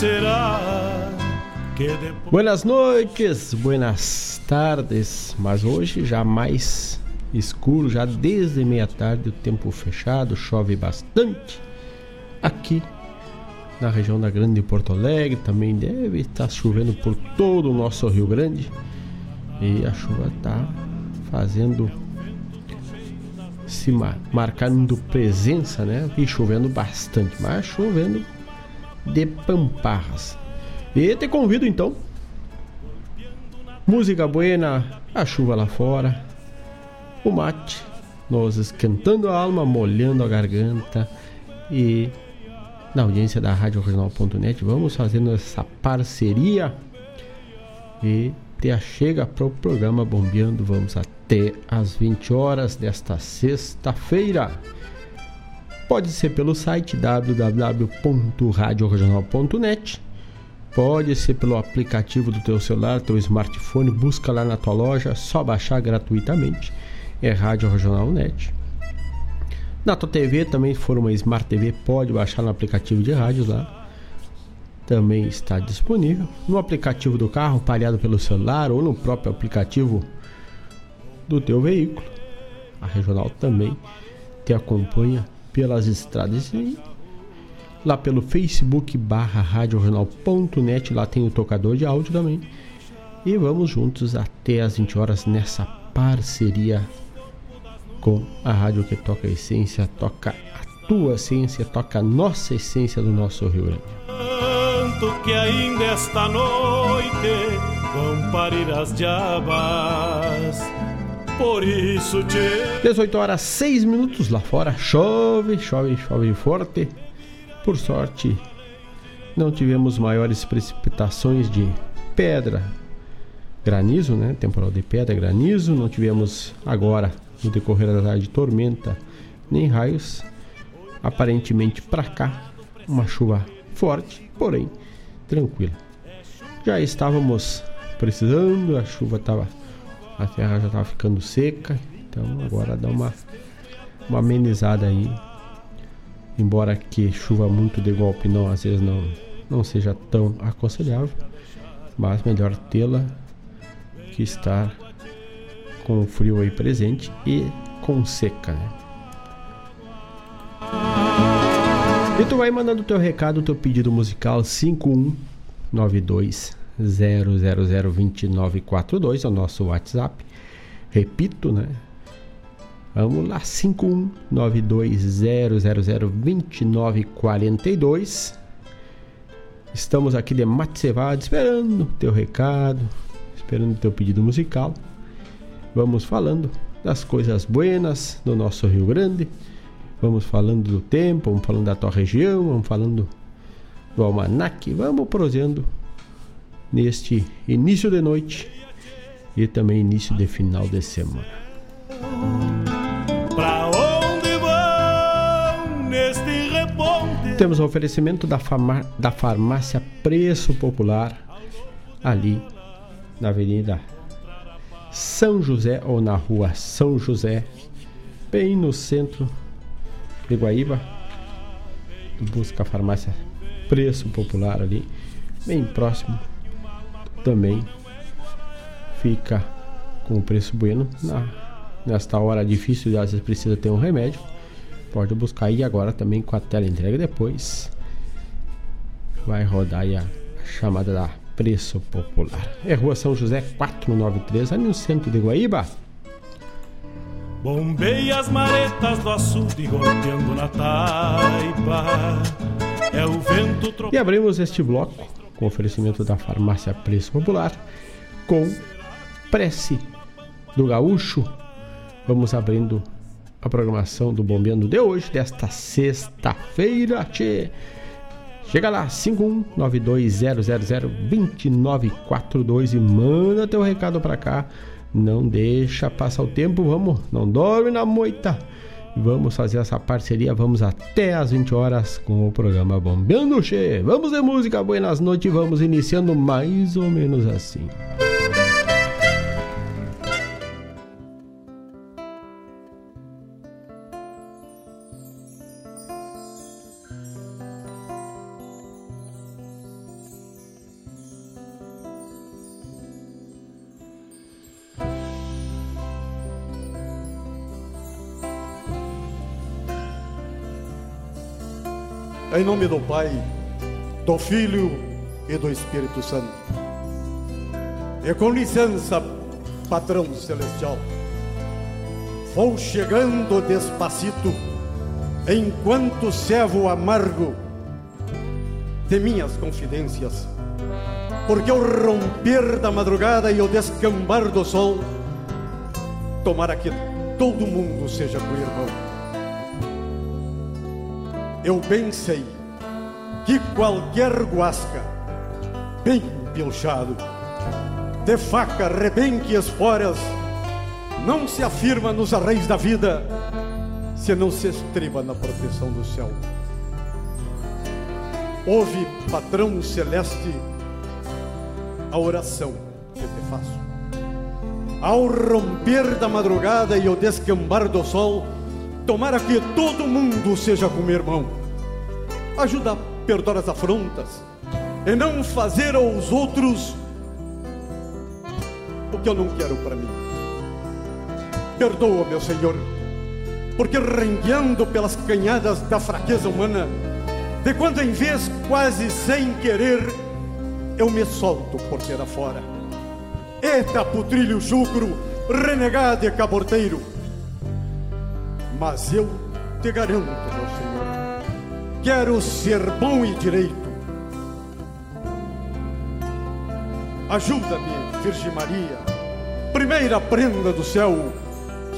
Será que depois... Buenas noites, buenas tardes, mas hoje já mais escuro, já desde meia tarde, o tempo fechado, chove bastante aqui na região da Grande Porto Alegre, também deve estar chovendo por todo o nosso Rio Grande. E a chuva está fazendo se marcando presença, né? E chovendo bastante, mas chovendo de Pamparras. E te convido então. Música buena, a chuva lá fora, o mate, nos esquentando a alma, molhando a garganta e na audiência da Rádio Regional.net vamos fazendo essa parceria e te chega para o programa Bombeando. Vamos até às 20 horas desta sexta-feira. Pode ser pelo site www.radioregional.net Pode ser pelo aplicativo do teu celular, teu smartphone, busca lá na tua loja, só baixar gratuitamente. É Rádio Regional Net. Na tua TV também, se for uma Smart TV, pode baixar no aplicativo de rádios lá. Também está disponível. No aplicativo do carro, pareado pelo celular ou no próprio aplicativo do teu veículo. A Regional também te acompanha pelas estradas e lá pelo Facebook barra radioregional.net, lá tem o tocador de áudio também. E vamos juntos até as 20 horas nessa parceria com a rádio que toca a essência, toca a tua essência, toca a nossa essência do nosso Rio Grande. Tanto que ainda esta noite vão parir as diabas. Por isso te... 18 horas 6 minutos lá fora, chove, chove, chove forte. Por sorte, não tivemos maiores precipitações de pedra, granizo, né? Temporal de pedra, granizo. Não tivemos agora, no decorrer da tarde, tormenta nem raios. Aparentemente para cá, uma chuva forte, porém tranquila. Já estávamos precisando, a chuva estava, a terra já estava ficando seca, então agora dá uma, uma amenizada aí embora que chuva muito de golpe não às vezes não não seja tão aconselhável, mas melhor tê-la que estar com o frio aí presente e com seca, né? E tu vai mandando teu recado, teu pedido musical 5192 0002942 é o nosso WhatsApp. Repito, né? Vamos lá, 51920002942. Estamos aqui de Mate Cevado, esperando teu recado, esperando teu pedido musical. Vamos falando das coisas buenas do nosso Rio Grande. Vamos falando do tempo, vamos falando da tua região, vamos falando do almanac. Vamos prosseando neste início de noite e também início de final de semana. Temos o oferecimento da, farmá da farmácia Preço Popular, ali na Avenida São José ou na rua São José, bem no centro de Guaíba. Busca a farmácia Preço Popular ali, bem próximo. Também fica com o preço bueno na, nesta hora difícil, às vezes precisa ter um remédio Pode buscar aí agora também com a tela entrega depois. Vai rodar aí a, chamada da Preço Popular. É Rua São José 493, ali no centro de Guaíba. Bombei as maretas do açude golpeando na taipa. É o vento E abrimos este bloco com oferecimento da farmácia Preço Popular com prece do gaúcho. Vamos abrindo a programação do Bombeando de hoje, desta sexta-feira. Chega lá, 51920002942 e manda teu recado pra cá. Não deixa passar o tempo, vamos, não dorme na moita. Vamos fazer essa parceria, vamos até às 20 horas com o programa Bombeando Che. Vamos de música, buenas noites, vamos iniciando mais ou menos assim. Em nome do Pai, do Filho e do Espírito Santo. E com licença, patrão celestial, vou chegando despacito, enquanto servo amargo de minhas confidências, porque ao romper da madrugada e ao descambar do sol, tomara que todo mundo seja com irmão. Eu bem sei que qualquer guasca, bem pilchado, de faca, rebenque esporas, não se afirma nos arreios da vida se não se estriba na proteção do céu. Ouve, patrão celeste, a oração que te faço. Ao romper da madrugada e ao descambar do sol, tomara que todo mundo seja como irmão. Ajuda a perdoar as afrontas e não fazer aos outros o que eu não quero para mim. Perdoa, meu Senhor, porque rengueando pelas canhadas da fraqueza humana, de quando em vez, quase sem querer, eu me solto por ter afora. Eita, putrilho chucro, renegado e caborteiro. Mas eu te garanto, meu Senhor, quero ser bom e direito. Ajuda-me, Virgem Maria, primeira prenda do céu.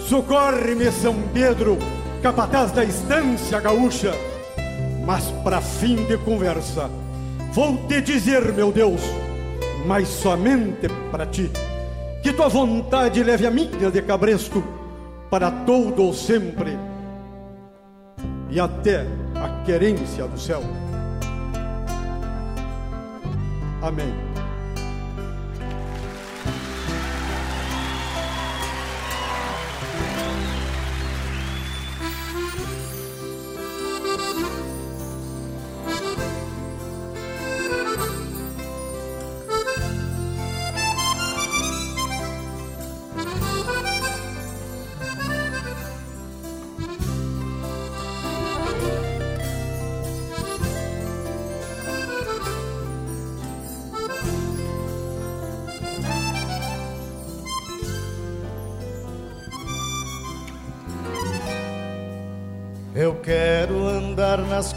Socorre-me, São Pedro, capataz da estância gaúcha. Mas para fim de conversa, vou te dizer, meu Deus, mas somente para ti, que tua vontade leve a minha de cabresto para todo ou sempre e até a querência do céu. Amém.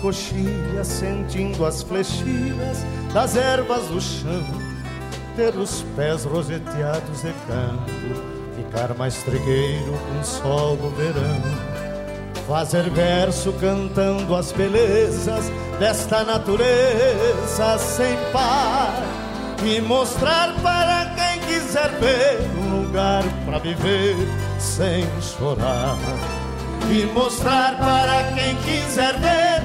Coxilhas, sentindo as flechidas das ervas do chão, ter os pés roseteados de campo, ficar mais trigueiro com sol no verão, fazer verso cantando as belezas desta natureza sem par. E mostrar para quem quiser ver um lugar para viver sem chorar. E mostrar para quem quiser ver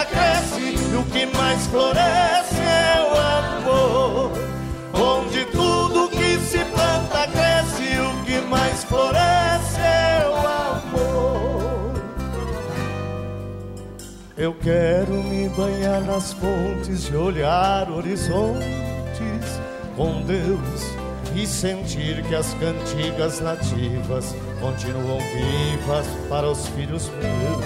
planta cresce e o que mais floresce é o amor. Onde tudo que se planta cresce e o que mais floresce é o amor. Eu quero me banhar nas fontes e olhar horizontes com Deus e sentir que as cantigas nativas continuam vivas para os filhos meus.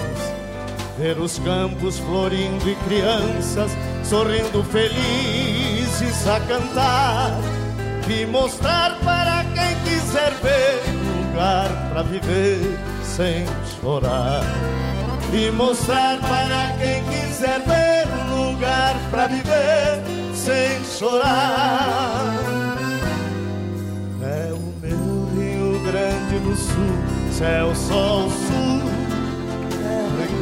Ver os campos florindo e crianças sorrindo felizes a cantar e mostrar para quem quiser ver lugar para viver sem chorar. E mostrar para quem quiser ver lugar para viver sem chorar. É o meu Rio Grande do Sul, céu, sol, sul,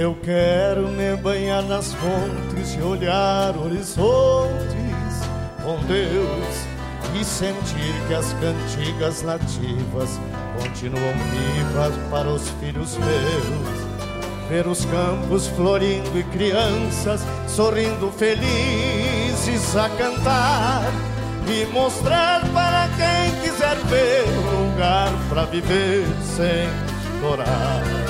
Eu quero me banhar nas fontes e olhar horizontes com Deus e sentir que as cantigas nativas continuam vivas para os filhos meus. Ver os campos florindo e crianças sorrindo felizes a cantar e mostrar para quem quiser ver um lugar para viver sem chorar.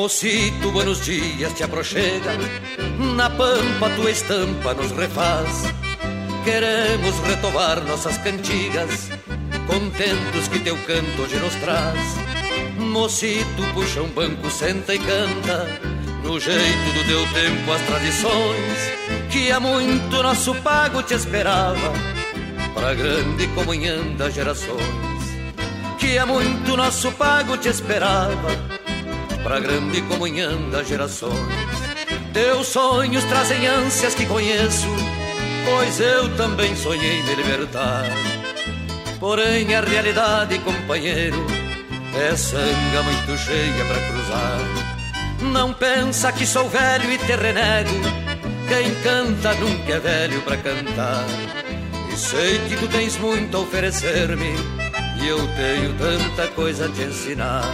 Mocito, buenos dias, te aproxega. Na pampa tua estampa nos refaz. Queremos retovar nossas cantigas Contentos que teu canto hoje nos traz. Mocito, puxa um banco, senta e canta No jeito do teu tempo as tradições Que há muito nosso pago te esperava Pra grande comunhão das gerações. Que há muito nosso pago te esperava pra grande comunhão das gerações. Teus sonhos trazem ânsias que conheço, pois eu também sonhei me libertar. Porém, a realidade, companheiro, é sanga muito cheia pra cruzar. Não pensa que sou velho e te renego, quem canta nunca é velho pra cantar. E sei que tu tens muito a oferecer-me, e eu tenho tanta coisa a te ensinar.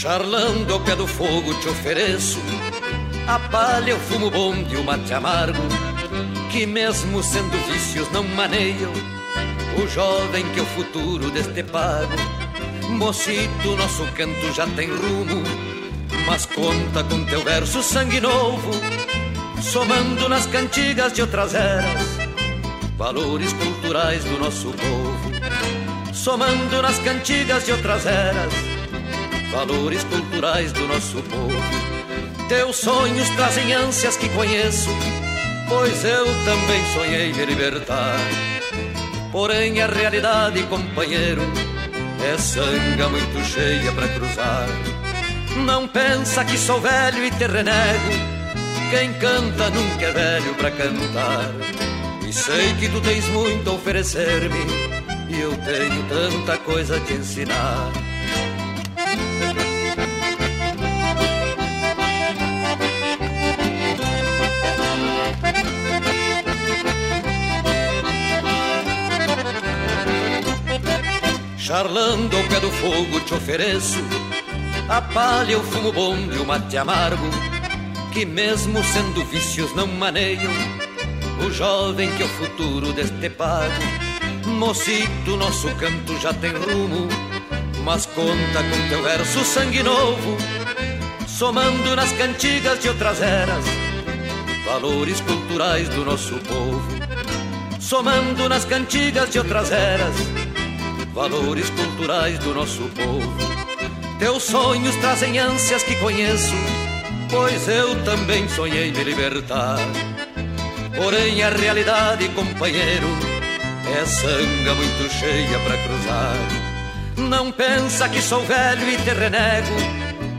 Charlando ao pé do fogo te ofereço A palha, o fumo bom e o mate amargo Que mesmo sendo vícios não maneiam O jovem que é o futuro deste pago. Mocito, nosso canto já tem rumo Mas conta com teu verso sangue novo Somando nas cantigas de outras eras Valores culturais do nosso povo. Somando nas cantigas de outras eras valores culturais do nosso povo. Teus sonhos trazem ânsias que conheço, pois eu também sonhei me libertar. Porém, a realidade, companheiro, é sanga muito cheia para cruzar. Não pensa que sou velho e te renego, quem canta nunca é velho para cantar. E sei que tu tens muito a oferecer-me, e eu tenho tanta coisa a te ensinar. Charlando ao pé do fogo te ofereço A palha, o fumo bom e o mate amargo Que mesmo sendo vícios não maneiam O jovem que é o futuro deste pago. Mocito, nosso canto já tem rumo Mas conta com teu verso sangue novo Somando nas cantigas de outras eras Valores culturais do nosso povo Somando nas cantigas de outras eras valores culturais do nosso povo. Teus sonhos trazem ânsias que conheço, pois eu também sonhei me libertar. Porém, a realidade, companheiro, é sanga muito cheia para cruzar. Não pensa que sou velho e te renego,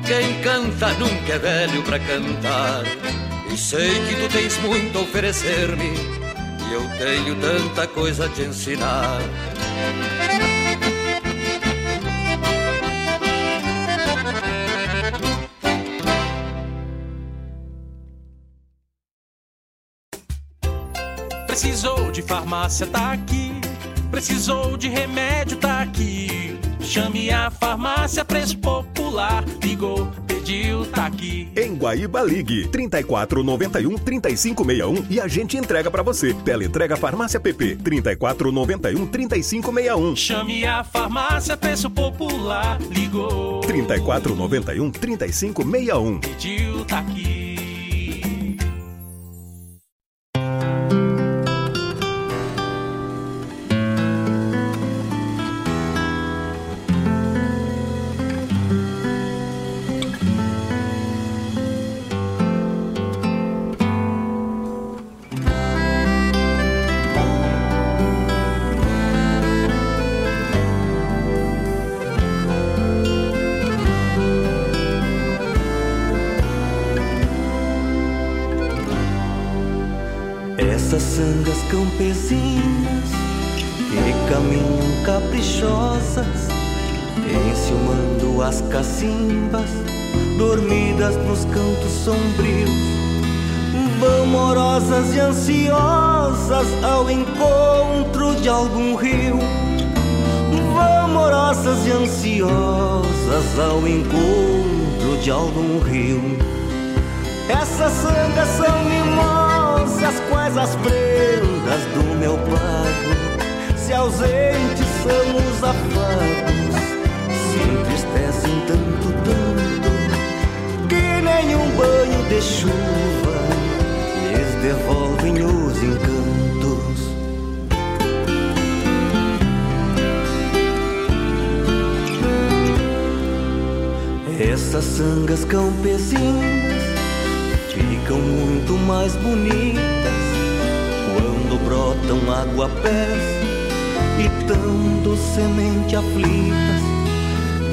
Quem canta nunca é velho pra cantar. E sei que tu tens muito a oferecer-me, e eu tenho tanta coisa a te ensinar. Precisou de farmácia, tá aqui. Precisou de remédio, tá aqui. Chame a farmácia Preço Popular. Ligou, pediu, tá aqui. Em Guaíba Ligue 3491 3561 e a gente entrega para você. Teleentrega Farmácia PP 3491 3561. Chame a farmácia Preço Popular. Ligou. 3491 3561. Pediu, tá aqui. As cacimbas, dormidas nos cantos sombrios, vão morosas e ansiosas ao encontro de algum rio. Vão morosas e ansiosas ao encontro de algum rio. Essas sangas são mimosas, quais as prendas do meu pago. Se ausentes são os afagos, se entristecem tanto, tanto, que nenhum banho de chuva lhes devolvem os encantos. Essas sangas campesinas ficam muito mais bonitas quando brotam aguapés e dando semente aflitas.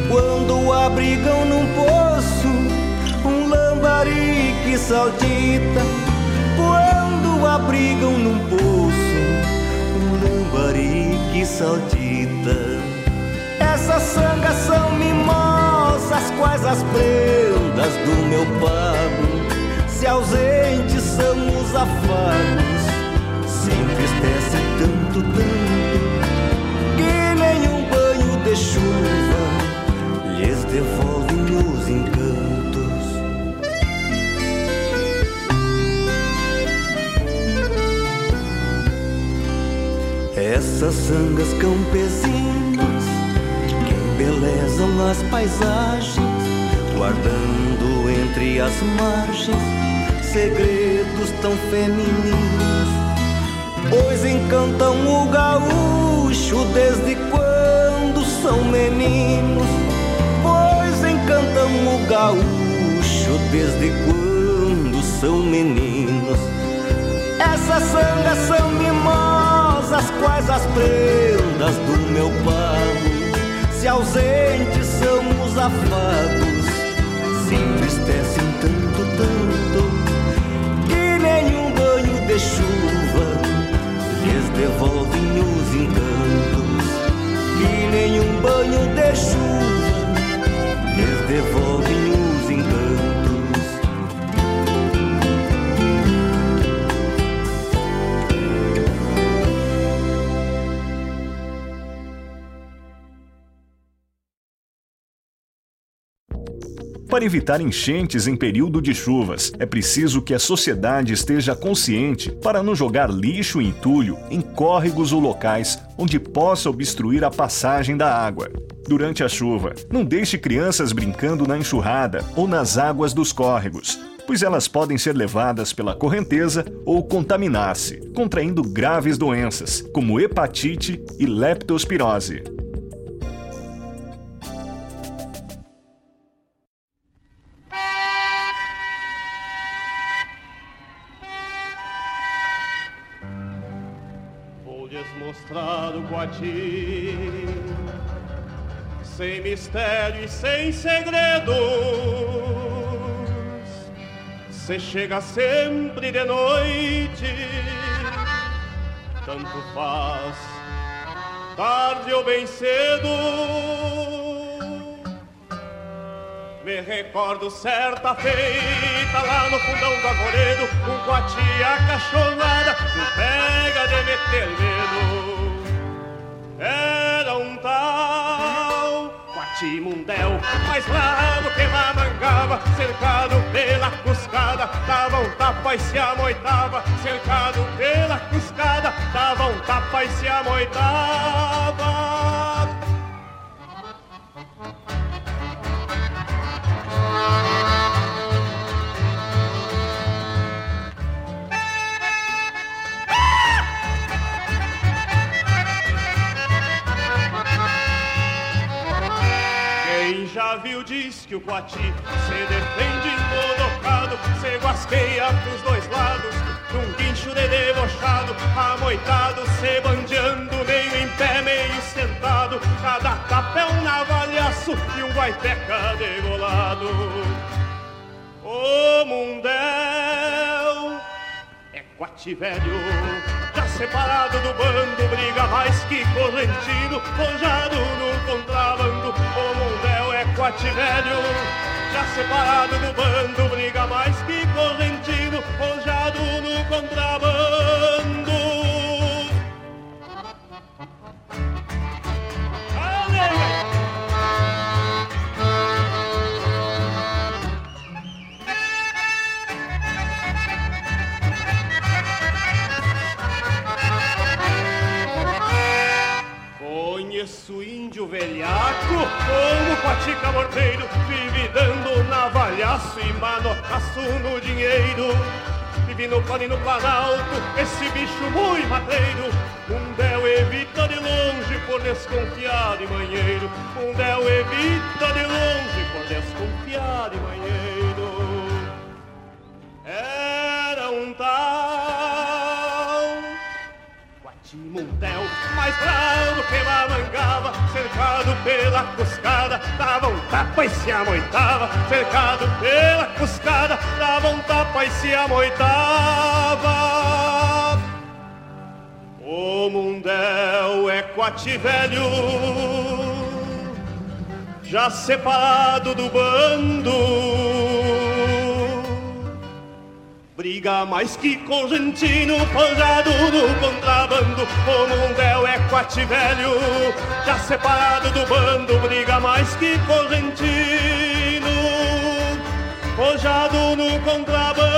Quando abrigam num poço um lambari que saltita. Quando abrigam num poço um lambari que saltita. Essas sangas são mimosas, quais as prendas do meu pago se ausentes são paisagens, guardando entre as margens segredos tão femininos, pois encantam o gaúcho desde quando são meninos, pois encantam o gaúcho desde quando são meninos. Essas sangas são mimosas, quais as prendas do meu pago, se ausentes afagos, se entristecem tanto, tanto nenhum banho de chuva lhes devolvem os encantos. E nenhum banho de chuva lhes devolvem os Para evitar enchentes em período de chuvas, é preciso que a sociedade esteja consciente para não jogar lixo e entulho em córregos ou locais onde possa obstruir a passagem da água. Durante a chuva, não deixe crianças brincando na enxurrada ou nas águas dos córregos, pois elas podem ser levadas pela correnteza ou contaminar-se, contraindo graves doenças, como hepatite e leptospirose. O Guati, sem mistério e sem segredos. Se chega sempre de noite, tanto faz, tarde ou bem cedo. Me recordo certa feita lá no fundão do arvoredo, um coatia cachorrada, um pega de meter medo. Era um tal Quatimundel, mais bravo que mamangava, cercado pela cuscada, dava um tapa e se amoitava, cercado pela cuscada, dava um tapa e se amoitava. Já viu diz que o Coati se defende embolocado, se guasqueia pros dois lados, num guincho de debochado, amoitado, se bandeando, meio em pé, meio sentado, cada tapa é um navalhaço e um guaipeca degolado. O mundel é Coati velho, separado do bando, briga mais que correntino, forjado no contrabando. O mundel é Coati velho, já separado do bando, briga mais que correntino, forjado no contrabando. Patica morteiro, vive dando navalhaço e manotaço no dinheiro. Vive no plano e no planalto, esse bicho muito mateiro. Um del evita de longe por desconfiar de manheiro. Um del evita de longe por desconfiar de manheiro. Guatimundel, mais bravo que mamangava, cercado pela cuscada, dava um tapa e se amoitava, cercado pela cuscada, dava um tapa e se amoitava. O mundel é coati velho, já separado do bando. Briga mais que correntino, forjado no contrabando. O mundel é coati velho, já separado do bando. Briga mais que correntino, forjado no contrabando.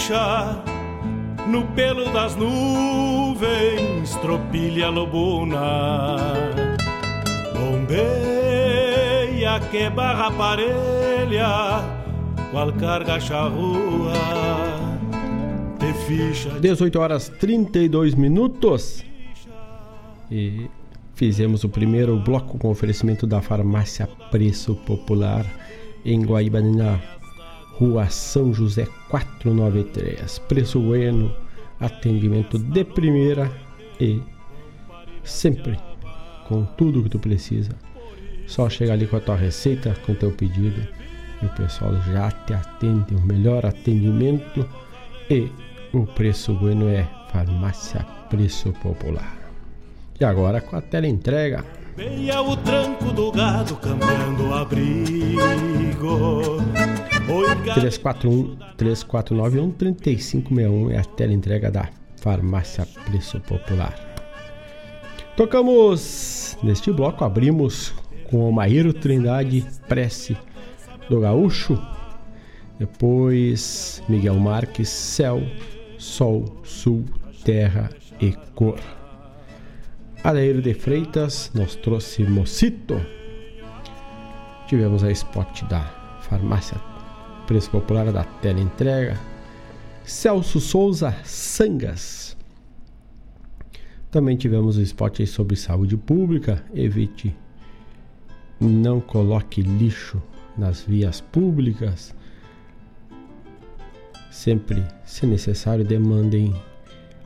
Ficha no pelo das nuvens, tropilha lobuna. Bombeia que barra parelha, qual carga charrua, te ficha. 18 horas 32 minutos. E fizemos o primeiro bloco com oferecimento da farmácia Preço Popular em Guaíba, Rua São José 493. Preço bueno, atendimento de primeira e sempre com tudo que tu precisa. Só chegar ali com a tua receita, com o teu pedido e o pessoal já te atende. O melhor atendimento e o preço bueno é Farmácia Preço Popular. E agora com a tela entrega. Veia o tranco do gado cambiando abrigo. 341 3491 3561 é a tela entrega da Farmácia Preço Popular. Tocamos neste bloco, abrimos com o Maíro Trindade Prece do Gaúcho. Depois Miguel Marques, Céu, Sol, Sul, Terra e Cor. Aleiro de Freitas nos trouxe Mocito. Tivemos a spot da Farmácia Preço Popular da Tela Entrega. Celso Souza Sangas. Também tivemos o spot sobre saúde pública. Evite, não coloque lixo nas vias públicas. Sempre, se necessário, demandem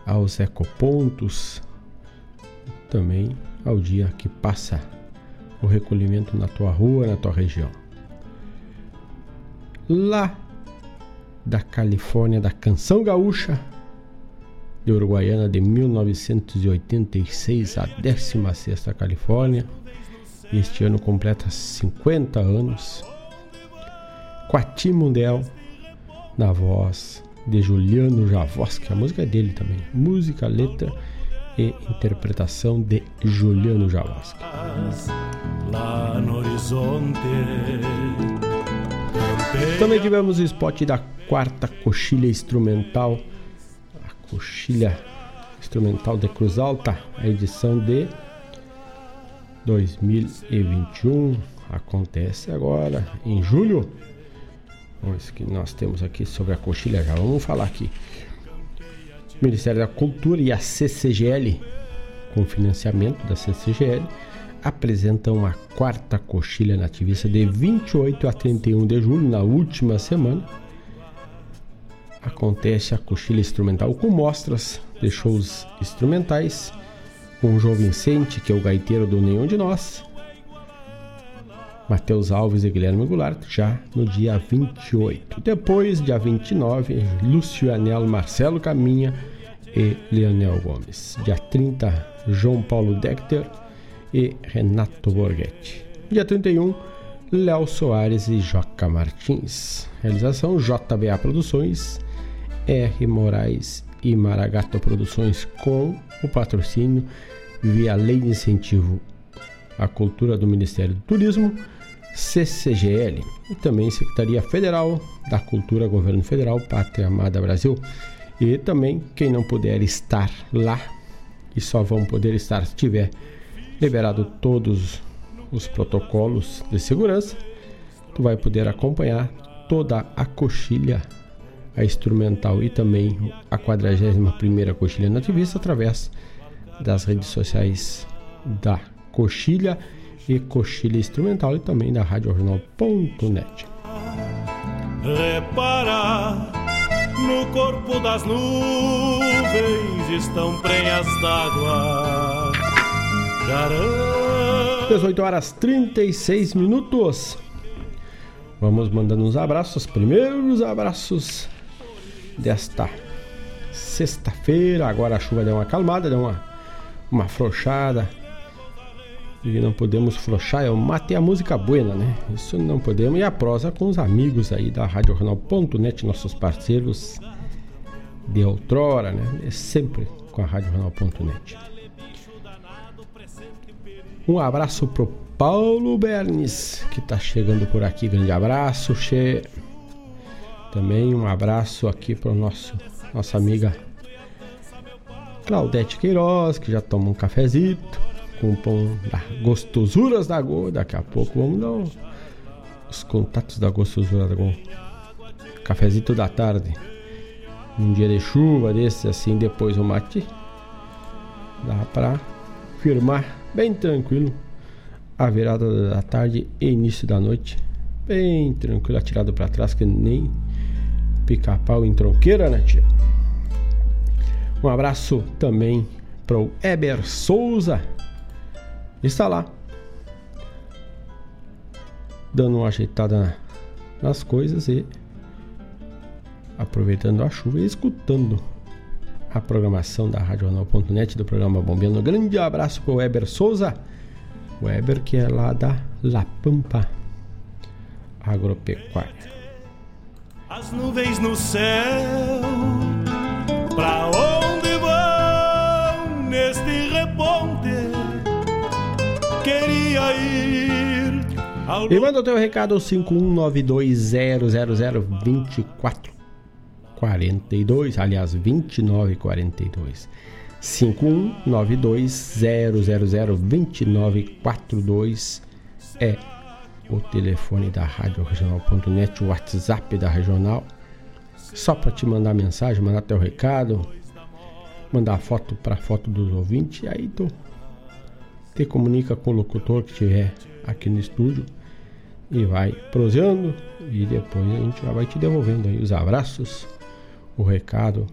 aos ecopontos. Também ao dia que passa o recolhimento na tua rua, na tua região lá da Califórnia, da Canção Gaúcha, de Uruguaiana de 1986 a 16 Califórnia. Este ano completa 50 anos. Quati Mundel, na voz de Juliano Javoski, a música é dele também. Música, letra e interpretação de Juliano Javoski. Lá no horizonte também tivemos o spot da quarta coxilha instrumental, a coxilha instrumental de Cruz Alta, a edição de 2021. Acontece agora em julho. Vamos que nós temos aqui sobre a coxilha, já vamos falar aqui. Ministério da Cultura e a CCGL, com financiamento da CCGL, apresentam a quarta coxilha nativista de 28 a 31 de julho, na última semana. Acontece a coxilha instrumental com mostras de shows instrumentais, com o João Vicente, que é o gaiteiro do Nenhum de Nós, Matheus Alves e Guilherme Goulart, já no dia 28. Depois, dia 29, Lúcio Anel, Marcelo Caminha e Leonel Gomes. Dia 30, João Paulo Decter e Renato Borghetti. Dia 31, Léo Soares e Joca Martins. Realização JBA Produções, R. Moraes e Maragato Produções com o patrocínio via Lei de Incentivo à Cultura do Ministério do Turismo, CCGL e também Secretaria Federal da Cultura, Governo Federal, Pátria Amada Brasil. E também quem não puder estar lá e só vão poder estar se tiver liberado todos os protocolos de segurança, tu vai poder acompanhar toda a coxilha, a instrumental e também a 41ª coxilha nativista através das redes sociais da coxilha e coxilha instrumental e também da radiojornal.net. Repara, no corpo das nuvens estão prenhas d'água. Garanta 18 horas 36 minutos. Vamos mandando uns abraços, primeiros abraços desta sexta-feira. Agora a chuva deu uma acalmada, deu uma, uma afrouxada. E não podemos frouxar, é o mate a música buena, né? Isso não podemos. E a prosa com os amigos aí da RadioJornal.net, nossos parceiros de outrora, né? É sempre com a RadioJornal.net. Um abraço pro Paulo Bernes, que tá chegando por aqui. Grande abraço, Che. Também um abraço aqui pro nosso nossa amiga Claudete Queiroz, que já toma um cafezito com pão da Gostosuras da Go. Daqui a pouco vamos dar os contatos da Gostosura da Go. Cafezito da tarde. Um dia de chuva desse assim, depois o mate. Dá pra firmar bem tranquilo a virada da tarde e início da noite. Bem tranquilo, atirado para trás, que nem pica-pau em tronqueira, né, tia? Um abraço também para o Eber Souza. Está lá. Dando uma ajeitada nas coisas e aproveitando a chuva e escutando a programação da RadioJornal.net do programa Bombeando. Grande abraço para o Weber Souza. Weber que é lá da La Pampa Agropecuária. As nuvens no céu, pra onde vão neste reponte? Queria ir ao E manda o teu recado 519200024 42, aliás, 2942. 51920002942 é o telefone da Rádio Regional.net, o WhatsApp da Regional. Só para te mandar mensagem, mandar teu recado, mandar foto para foto dos ouvintes, aí tu te comunica com o locutor que estiver aqui no estúdio e vai proseando e depois a gente já vai te devolvendo aí os abraços o recado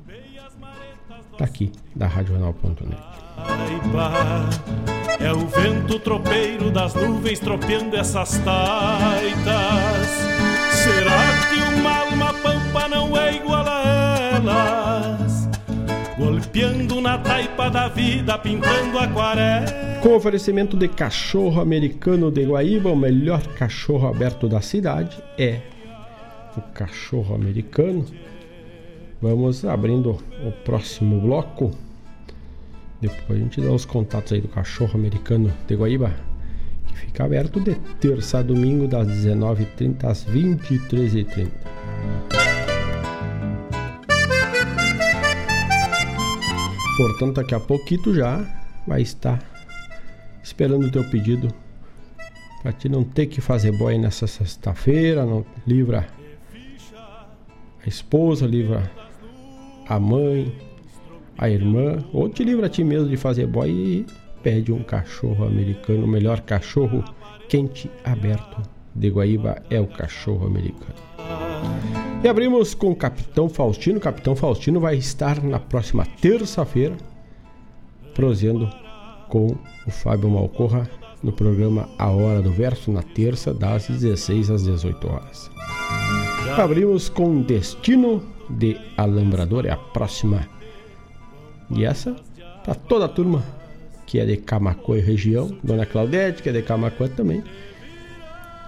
tá aqui da RadioJornal.net. É o vento tropeiro das nuvens tropeando essas taitas. Será que uma alma pampa não é igual a elas? Golpeando na taipa da vida, pintando aquarela. Com oferecimento de cachorro americano de Guaíba, o melhor cachorro aberto da cidade é o cachorro americano. Vamos abrindo o próximo bloco. Depois a gente dá os contatos aí do cachorro americano de Guaíba, que fica aberto de terça a domingo, das 19h30 às 23h30. Portanto, daqui a pouquinho já vai estar esperando o teu pedido para te não ter que fazer boia nessa sexta-feira, não livra a esposa, livra a mãe, a irmã, ou te livra a ti mesmo de fazer boy e pede um cachorro americano, o melhor cachorro quente aberto de Guaíba é o cachorro americano. E abrimos com o Capitão Faustino. O Capitão Faustino vai estar na próxima terça-feira, proseando com o Fábio Malcorra no programa A Hora do Verso, na terça, das 16 às 18 horas. Abrimos com Destino de Alambrador, é a próxima. E essa, para toda a turma que é de Camacuã e região, Dona Claudete, que é de Camacuã também.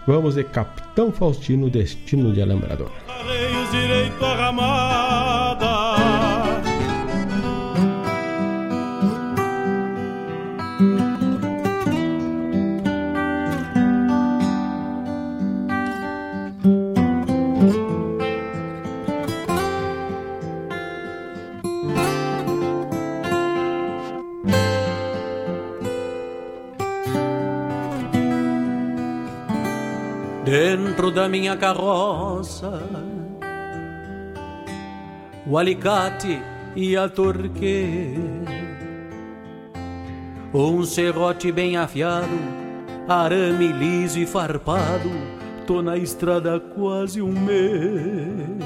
Vamos de Capitão Faustino, Destino de Alambrador. Arreios direito a ramada dentro da minha carroça. O alicate e a torque, um serrote bem afiado, arame liso e farpado. Tô na estrada há quase um mês.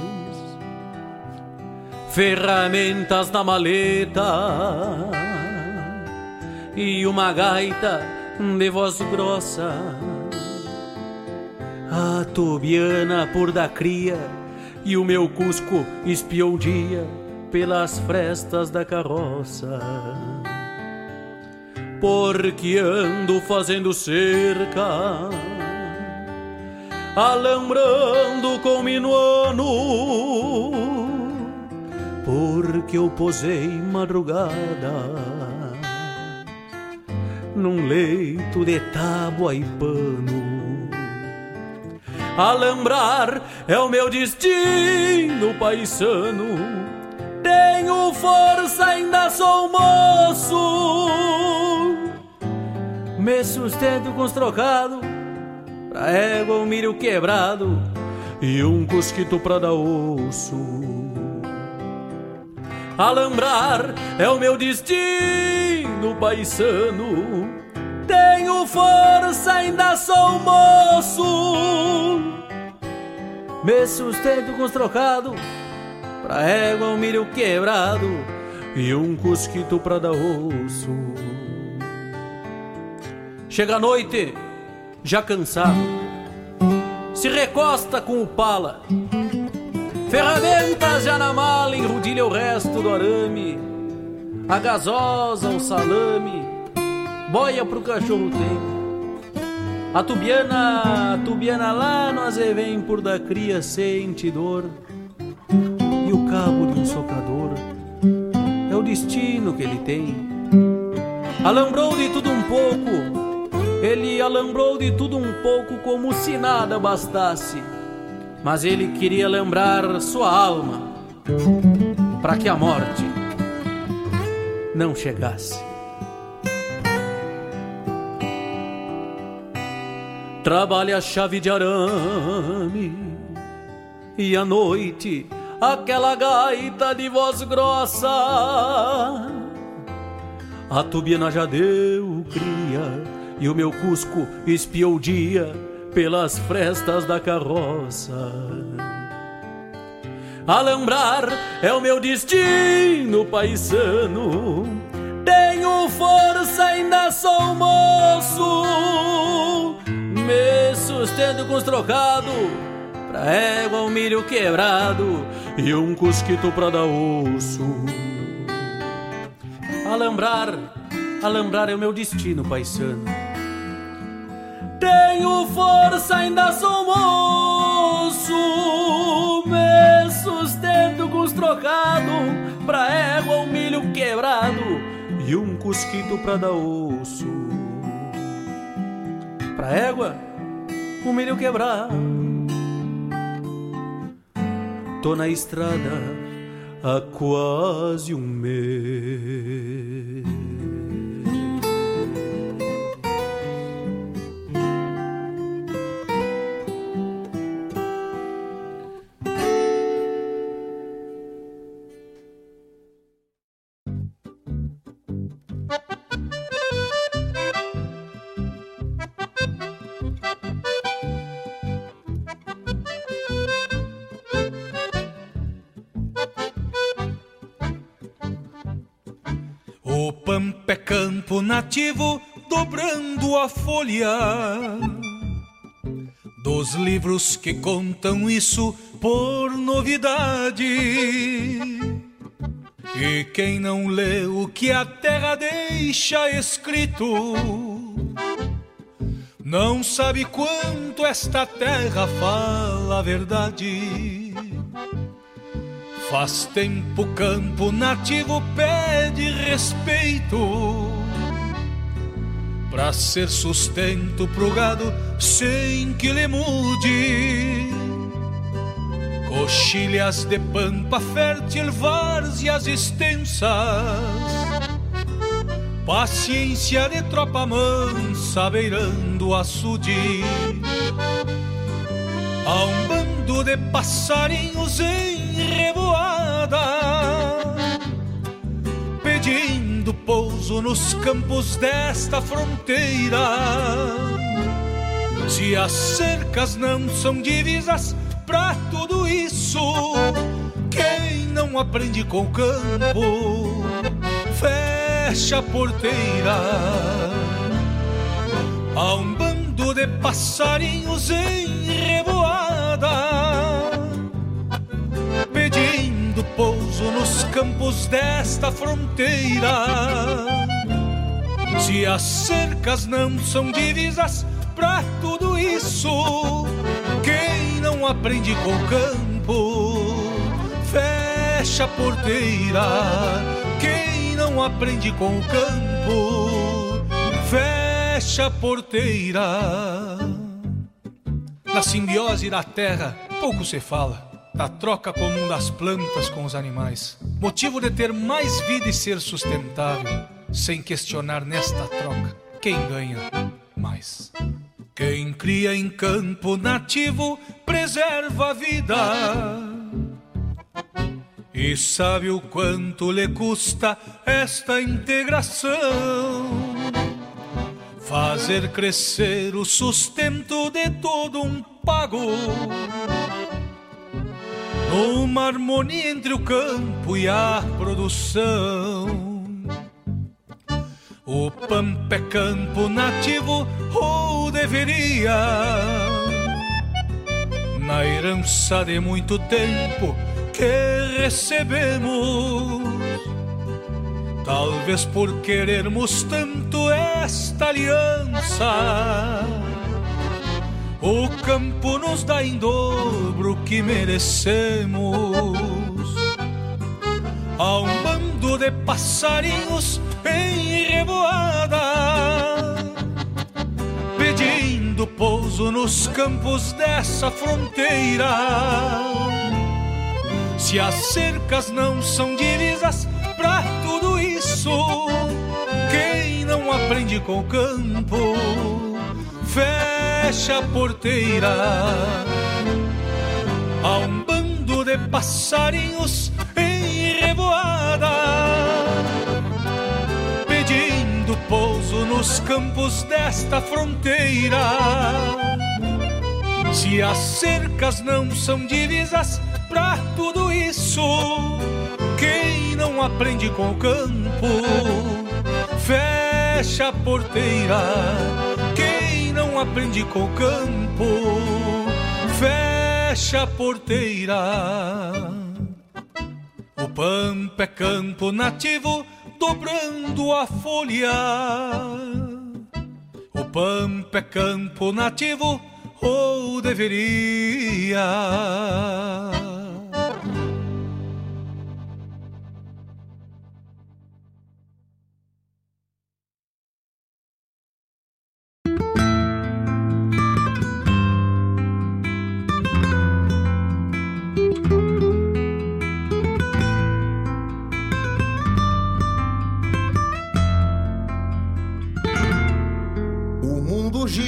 Ferramentas na maleta e uma gaita de voz grossa a tubiana por da cria e o meu cusco espiou um dia pelas frestas da carroça. Porque ando fazendo cerca, alambrando com minuano, porque eu posei madrugada num leito de tábua e pano. Alambrar é o meu destino, paisano. Tenho força, ainda sou moço. Me sustento com os trocados, pra égua um milho quebrado e um cusquito pra dar osso. Alambrar é o meu destino, paisano. Tenho força, ainda sou moço. Me sustento com os trocados, pra égua um milho quebrado e um cusquito pra dar osso. Chega a noite, já cansado, se recosta com o pala. Ferramentas já na mala, enrudilha o resto do arame. A gasosa, o salame, boia pro cachorro tem. A tubiana, a tubiana lá no azevém por da cria sente dor. E o cabo de um socador é o destino que ele tem. Alambrou de tudo um pouco, ele alambrou de tudo um pouco como se nada bastasse. Mas ele queria lembrar sua alma para que a morte não chegasse. Trabalha a chave de arame e à noite aquela gaita de voz grossa. A tubiana já deu cria e o meu cusco espiou o dia pelas frestas da carroça. Alambrar é o meu destino, paisano. Tenho força, ainda sou moço. Me sustento com os trocados, pra égua um milho quebrado e um cusquito pra dar osso. Alambrar, alambrar é o meu destino, paisano. Tenho força, ainda sou moço. Me sustento com os trocados, pra égua um milho quebrado e um cusquito pra dar osso pra égua o milho quebrar. Tô na estrada há quase um mês. Campo nativo dobrando a folha dos livros que contam isso por novidade. E quem não lê o que a terra deixa escrito, não sabe quanto esta terra fala a verdade. Faz tempo campo nativo pede respeito Pra ser sustento pro gado sem que lhe mude. Coxilhas de pampa fértil, várzeas extensas. Paciência de tropa mansa beirando açude. Há um bando de passarinhos em revoada. Pedindo pouso nos campos desta fronteira. Se as cercas não são divisas pra tudo isso Quem não aprende com o campo Fecha a porteira. Há um bando de passarinhos em revoada Pedindo pouso nos campos desta fronteira. Se as cercas não são divisas pra tudo isso Quem não aprende com o campo Fecha a porteira. Quem não aprende com o campo Fecha a porteira. Na simbiose da terra pouco se fala da troca comum das plantas com os animais, motivo de ter mais vida e ser sustentável, sem questionar nesta troca quem ganha mais. Quem cria em campo nativo preserva a vida e sabe o quanto lhe custa esta integração. Fazer crescer o sustento de todo um pago numa harmonia entre o campo e a produção. O pampa é campo nativo ou deveria, na herança de muito tempo que recebemos. Talvez por querermos tanto esta aliança o campo nos dá em dobro o que merecemos. Há um bando de passarinhos em revoada, pedindo pouso nos campos dessa fronteira. Se as cercas não são divisas pra tudo isso, quem não aprende com o campo? Fecha a porteira. Há um bando de passarinhos em revoada, pedindo pouso nos campos desta fronteira. Se as cercas não são divisas pra tudo isso, quem não aprende com o campo, fecha a porteira não aprende com o campo, fecha a porteira. O pampa é campo nativo, dobrando a folha. O pampa é campo nativo, ou deveria.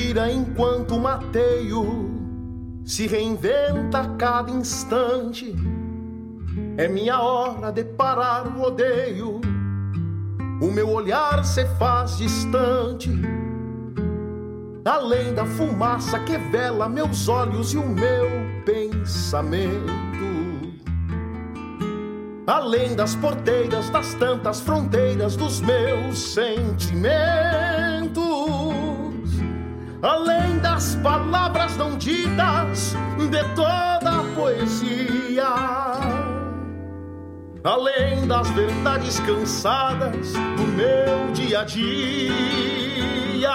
Gira enquanto o mateio se reinventa a cada instante. É minha hora de parar o odeio. O meu olhar se faz distante. Além da fumaça que vela meus olhos e o meu pensamento. além das porteiras das tantas fronteiras dos meus sentimentos, além das palavras não ditas de toda a poesia, além das verdades cansadas do meu dia a dia.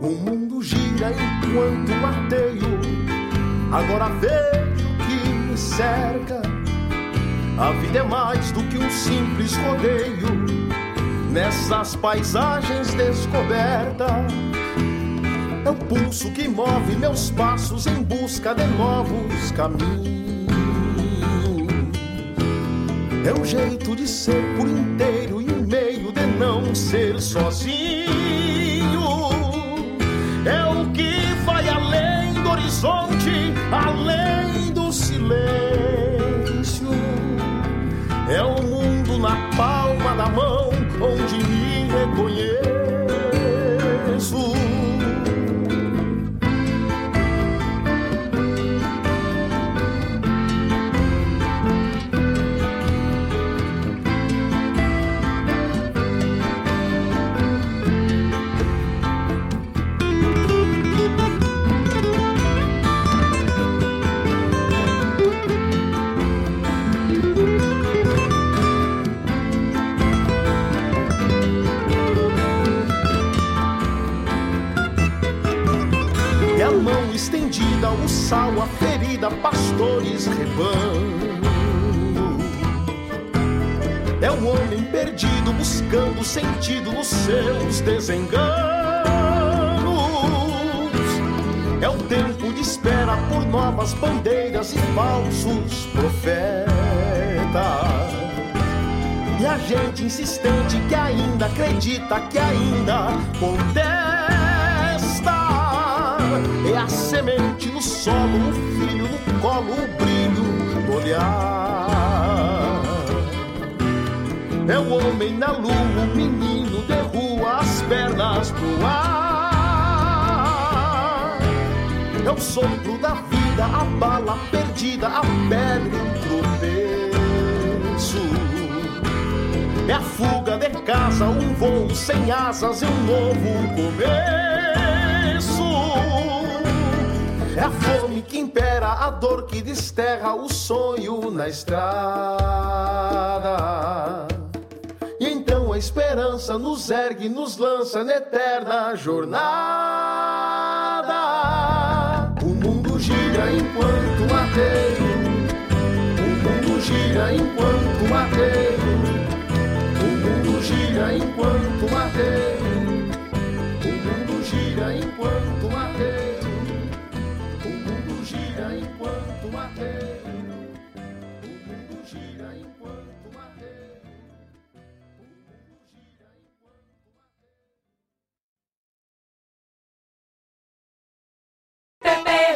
O mundo gira enquanto mateio, agora vejo que me cerca a vida é mais do que um simples rodeio nessas paisagens descobertas. É o pulso que move meus passos em busca de novos caminhos. É o jeito de ser por inteiro e o meio de não ser sozinho. É o que vai além do horizonte, além do silêncio. É o mundo na palma sal, a ferida, pastores, rebanho. É o homem perdido buscando sentido nos seus desenganos. É o tempo de espera por novas bandeiras e falsos profetas. E a gente insistente que ainda acredita, que ainda contesta é a semente no solo, o filho no colo, o brilho do olhar. É o homem na lua, o menino de rua, as pernas pro ar. É o sopro da vida, a bala perdida, a pedra, o tropeço. É a fuga de casa, um voo sem asas e um novo começo. É a fome que impera, a dor que desterra o sonho na estrada. E então a esperança nos ergue, nos lança na eterna jornada. O mundo gira enquanto mateio. O mundo gira enquanto mateio. O mundo gira enquanto mateio. O mundo gira enquanto mateio.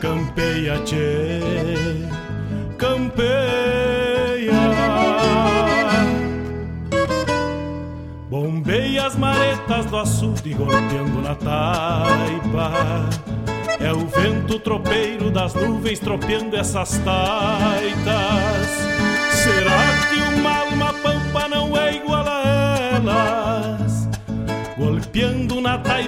Campeia, tchê, campeia. Bombeia as maretas do açude golpeando na taipa. É o vento tropeiro das nuvens tropeando essas taitas.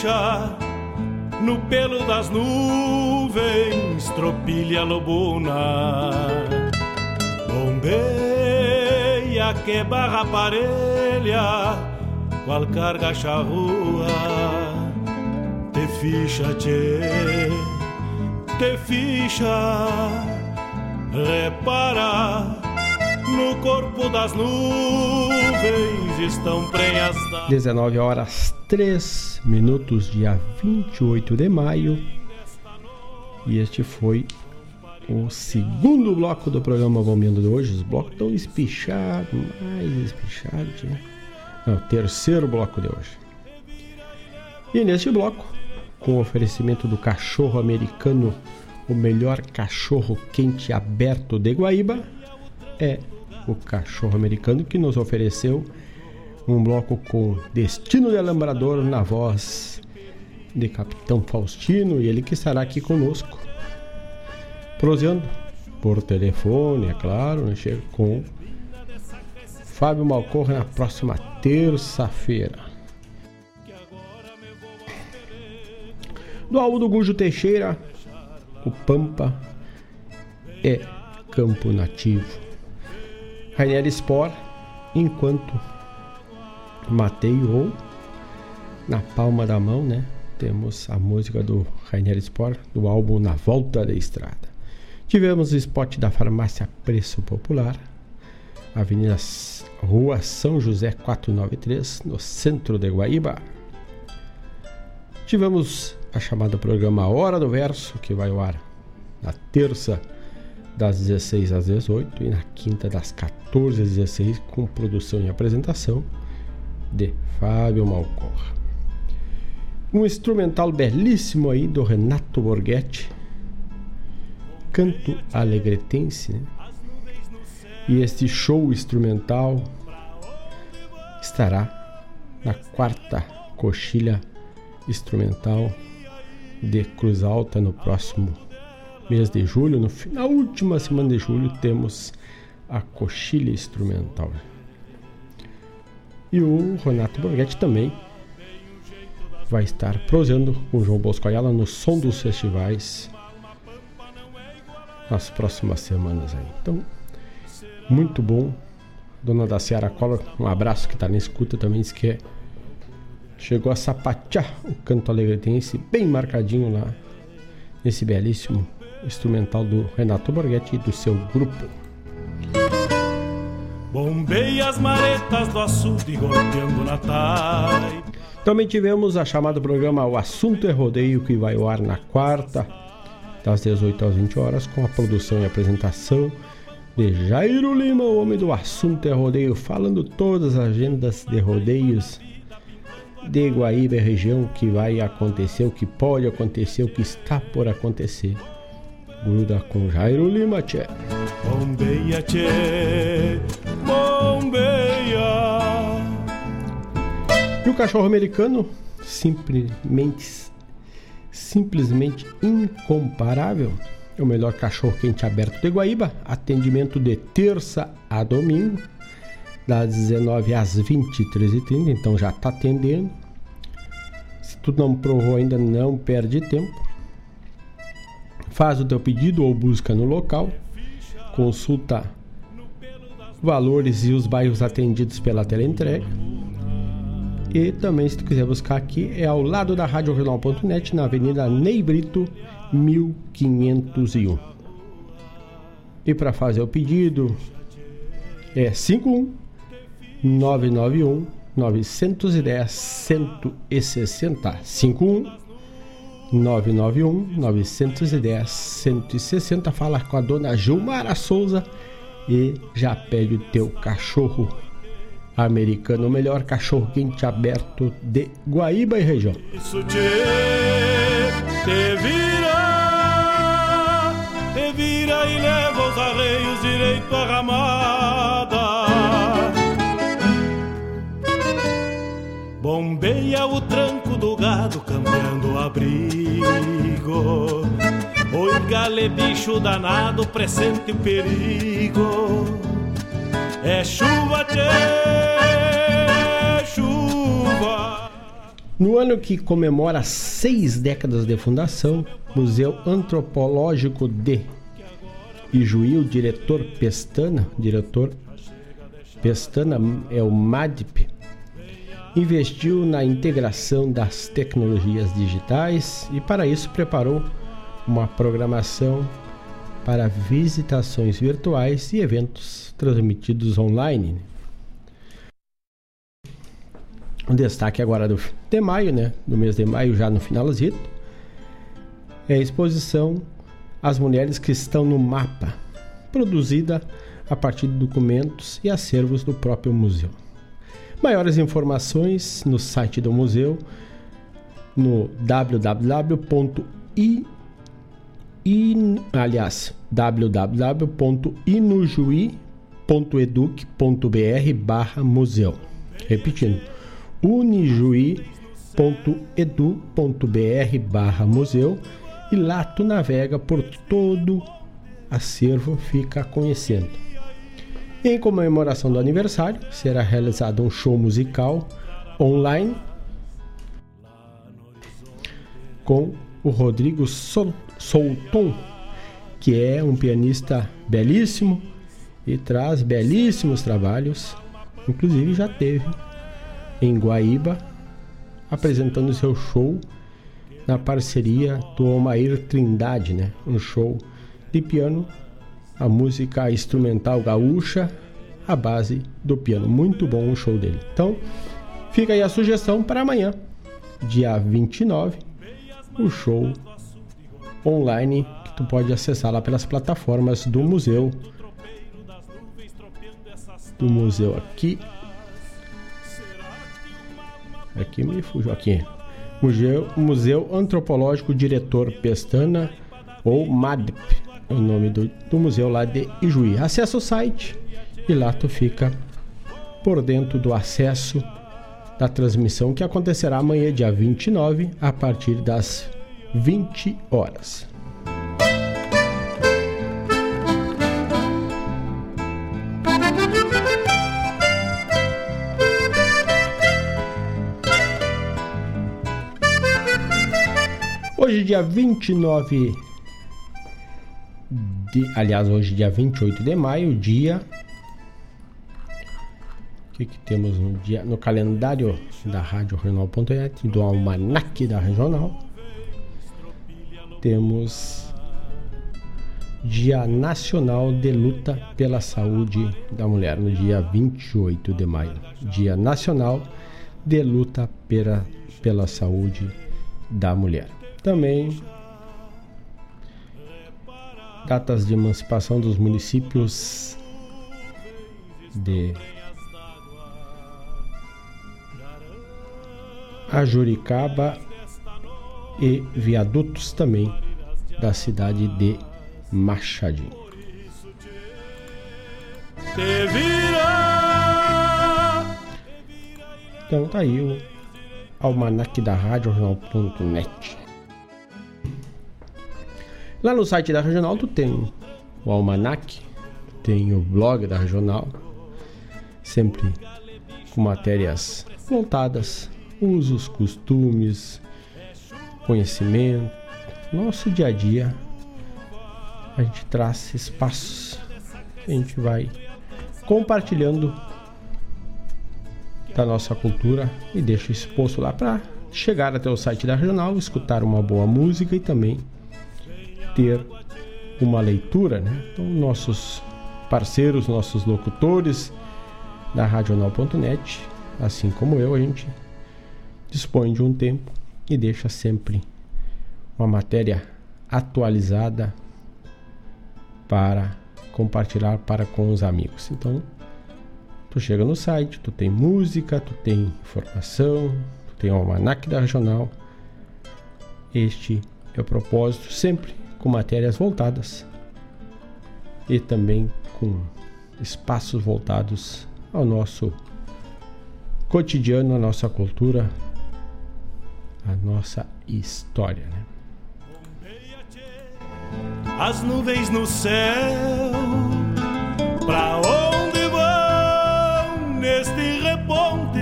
De ficha no pelo das nuvens, tropilha lobuna. Bombeia que barra parelha, qual carga charrua. Te ficha, tchê, te ficha, repara. No corpo das nuvens estão prenhas da 19 horas 3 minutos, dia 28 de maio. E este foi o segundo bloco do programa Bombeando de hoje. Os blocos estão espichados, mais espichados. né? O terceiro bloco de hoje. E neste bloco, com o oferecimento do cachorro americano, o melhor cachorro quente aberto de Guaíba, é o cachorro americano que nos ofereceu um bloco com Destino de Alambrador na voz de Capitão Faustino e ele que estará aqui conosco, proseando por telefone, é claro, né, com Fábio Malcorra na próxima terça-feira. Do álbum do Gujo Teixeira, o Pampa é campo nativo. Rainier Sport, enquanto Mateio ou na palma da mão, né? Temos a música do Rainier Sport do álbum Na Volta da Estrada. Tivemos o spot da farmácia Preço Popular, Avenida Rua São José 493, no centro de Guaíba. Tivemos a chamada programa Hora do Verso, que vai ao ar na terça das 16 às 18 e na quinta das 14 às 16 com produção e apresentação de Fábio Malcorra. Um instrumental belíssimo aí do Renato Borghetti, canto alegretense, né? E este show instrumental estará na quarta coxilha instrumental de Cruz Alta no próximo mês de julho. No, na última semana de julho temos a coxilha instrumental. E o Renato Borghetti também vai estar prosando com o João Bosco Ayala no som dos festivais nas próximas semanas aí. Então, muito bom. Dona da Seara Cola, um abraço que está na escuta também, diz que é, chegou a sapatear o canto alegretense bem marcadinho lá nesse belíssimo instrumental do Renato Borghetti e do seu grupo. Bombei as maretas do açude golpeando na tai. Também tivemos a chamada programa O Assunto é Rodeio, que vai ao ar na quarta, das 18 às 20 horas, com a produção e apresentação de Jairo Lima, o homem do Assunto é Rodeio, falando todas as agendas de rodeios de Guaíba região, o que vai acontecer, o que pode acontecer, o que está por acontecer. Gruda com Jairo Lima, tchê. Bombeia, tchê, bombeia. E o cachorro americano, simplesmente, simplesmente incomparável. É o melhor cachorro quente aberto de Guaíba. Atendimento de terça a domingo, das 19 às 23h30. Então já está atendendo. Se tu não provou ainda, não perde tempo. Faz o teu pedido ou busca no local. Consulta valores e os bairros atendidos pela teleentrega. E também, se tu quiser buscar aqui, é ao lado da Rádio Regional.net, na Avenida Ney Brito, 1501. E para fazer o pedido, é 51 991 910 160 51 991 910 160 fala com a dona Gilmara Souza e já pede o teu cachorro americano, o melhor cachorro quente aberto de Guaíba e região. Isso te, te vira, te vira e leva os arreios direito à ramada. Bombeia o tranco do gado, cambiando o abrigo. Gale, bicho danado, o perigo. É chuva, chuva. No ano que comemora seis décadas de fundação, Museu Antropológico de Ijuí, o diretor Pestana, diretor Pestana é o MADP, investiu na integração das tecnologias digitais e para isso preparou uma programação para visitações virtuais e eventos transmitidos online. Um destaque agora do de maio, né? Do mês de maio, já no finalzinho, é a exposição As Mulheres que Estão no Mapa, produzida a partir de documentos e acervos do próprio museu. Maiores informações no site do museu no www.i aliás, www.inujuí.educ.br barra museu. Repetindo, unijuí.edu.br barra museu e lá tu navega por todo acervo, fica conhecendo. Em comemoração do aniversário, será realizado um show musical online com o Rodrigo Sol Solton, que é um pianista belíssimo e traz belíssimos trabalhos. Inclusive já teve em Guaíba apresentando seu show na parceria do Omair Trindade, né? Um show de piano, a música instrumental gaúcha, a base do piano. Muito bom o show dele. Então, fica aí a sugestão para amanhã, dia 29, o show online que tu pode acessar lá pelas plataformas do museu. Do museu aqui. Aqui me fugiu aqui. Museu, museu Antropológico Diretor Pestana ou MADP, é o nome do, do museu lá de Ijuí. Acesse o site e lá tu fica por dentro do acesso da transmissão que acontecerá amanhã, dia 29, a partir das 20 horas. Hoje, dia 29 de. Aliás, hoje, dia 28 de maio, dia. O que, que temos no, dia, no calendário da Rádio Regional.net, do Almanac da Regional? Temos Dia Nacional de Luta pela Saúde da Mulher, no dia 28 de maio. Dia Nacional de Luta pela, pela Saúde da Mulher. Também datas de emancipação dos municípios de Ajuricaba e viadutos também da cidade de Machadinho. Então tá aí o almanac da Rádio Jornal.net. Lá no site da Regional tu tem o almanac, tem o blog da Regional, sempre com matérias voltadas, usos, costumes, conhecimento, nosso dia a dia. A gente traz espaços, a gente vai compartilhando da nossa cultura e deixa exposto lá para chegar até o site da Regional, escutar uma boa música e também ter uma leitura, né? Então, nossos parceiros, nossos locutores da Radional.net, assim como eu, a gente dispõe de um tempo e deixa sempre uma matéria atualizada para compartilhar para com os amigos. Então, tu chega no site, tu tem música, tu tem informação, tu tem o almanac da regional. Este é o propósito sempre com matérias voltadas e também com espaços voltados ao nosso cotidiano, à nossa cultura, à nossa história. Né? As nuvens no céu, pra onde vão neste reponte?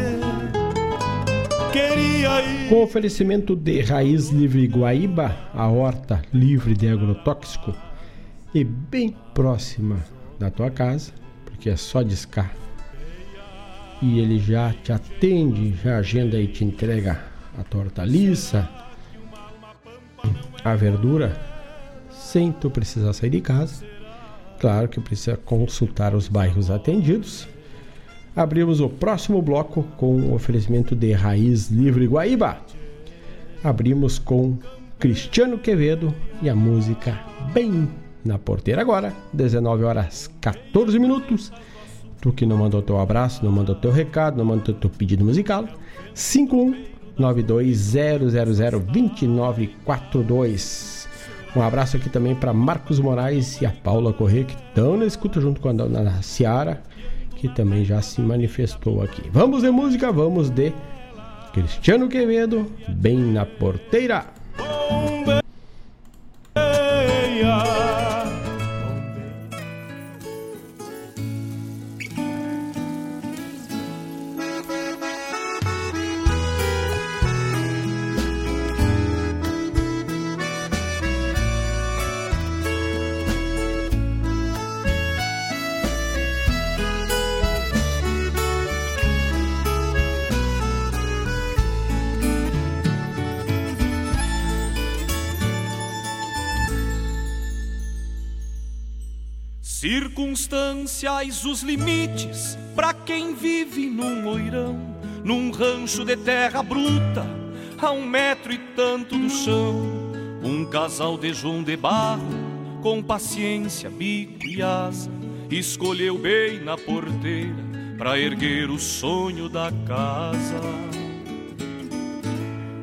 Queria ir. Com oferecimento de Raiz Livre Guaíba, a horta livre de agrotóxico e bem próxima da tua casa, porque é só discar. E ele já te atende, já agenda e te entrega a torta lisa, a verdura, sem tu precisar sair de casa. Claro que precisa consultar os bairros atendidos abrimos o próximo bloco com o oferecimento de Raiz Livre Guaíba. Abrimos com Cristiano Quevedo e a música Bem na Porteira agora, 19 horas 14 minutos. Tu que não mandou teu abraço, não mandou teu recado, não mandou teu pedido musical, 51920002942. Um abraço aqui também para Marcos Moraes e a Paula Corrêa que estão na escuta junto com a dona Ciara que também já se manifestou aqui. Vamos de música, vamos de Cristiano Quevedo, bem na porteira. Circunstanciais os limites para quem vive num moirão, num rancho de terra bruta, a um metro e tanto do chão. Um casal de João de barro, com paciência, bico e asa, escolheu bem na porteira para erguer o sonho da casa.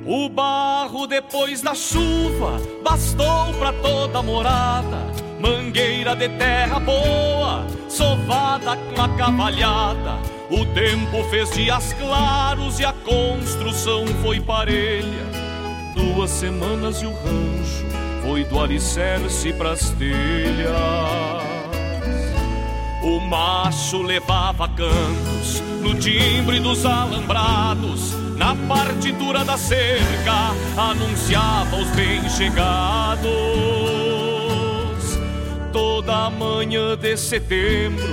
O barro depois da chuva bastou para toda morada mangueira de terra boa, sovada com a cavalhada, O tempo fez dias claros e a construção foi parelha. Duas semanas e o rancho foi do alicerce pras telhas. O macho levava cantos no timbre dos alambrados, na partitura da cerca anunciava os bem-chegados. Toda manhã de setembro,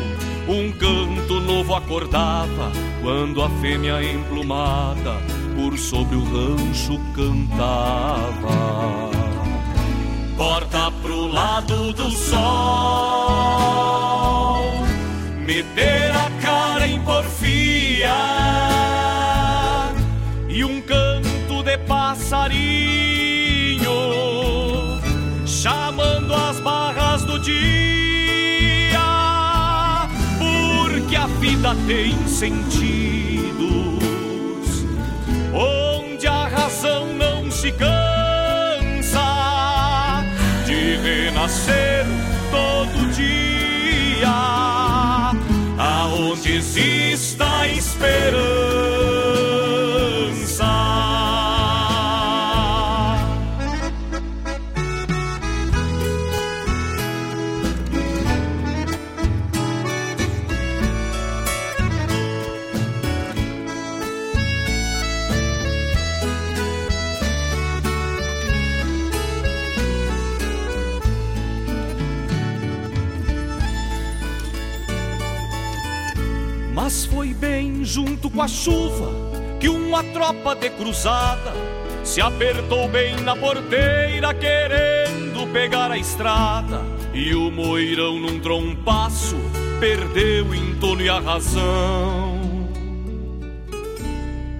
um canto novo acordava quando a fêmea emplumada por sobre o rancho cantava. Porta pro lado do sol, meter a cara em porfia e um canto de passarinho dia, porque a vida tem sentidos onde a razão não se cansa de renascer todo dia, aonde exista esperança. Junto com a chuva que uma tropa de cruzada se apertou bem na porteira querendo pegar a estrada. E o moirão num trompaço perdeu o entono e a razão.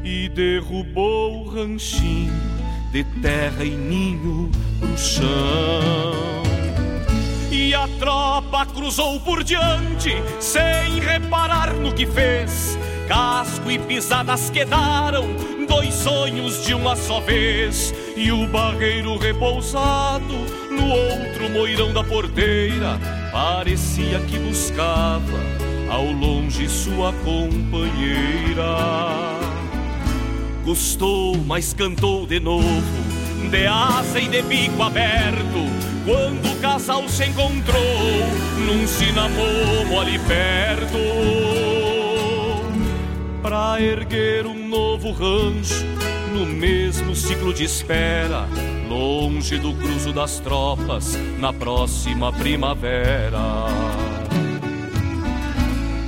E derrubou o ranchinho de terra e ninho pro chão. E a tropa cruzou por diante, sem reparar no que fez. Casco e pisadas quedaram, dois sonhos de uma só vez. E o barreiro repousado no outro moirão da porteira, parecia que buscava ao longe sua companheira. Gostou, mas cantou de novo, de asa e de bico aberto quando o casal se encontrou num cinamomo ali perto Pra erguer um novo rancho no mesmo ciclo de espera longe do cruzo das tropas na próxima primavera.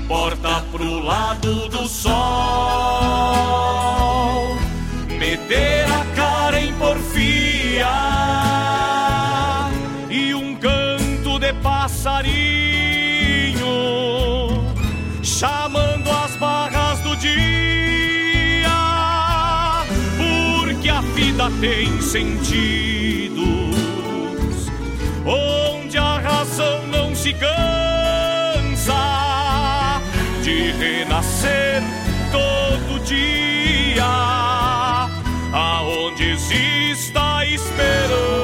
Porta pro lado do sol meter a cara em porfia e um canto de passarinho vida tem sentidos onde a razão não se cansa de renascer todo dia, aonde exista esperança.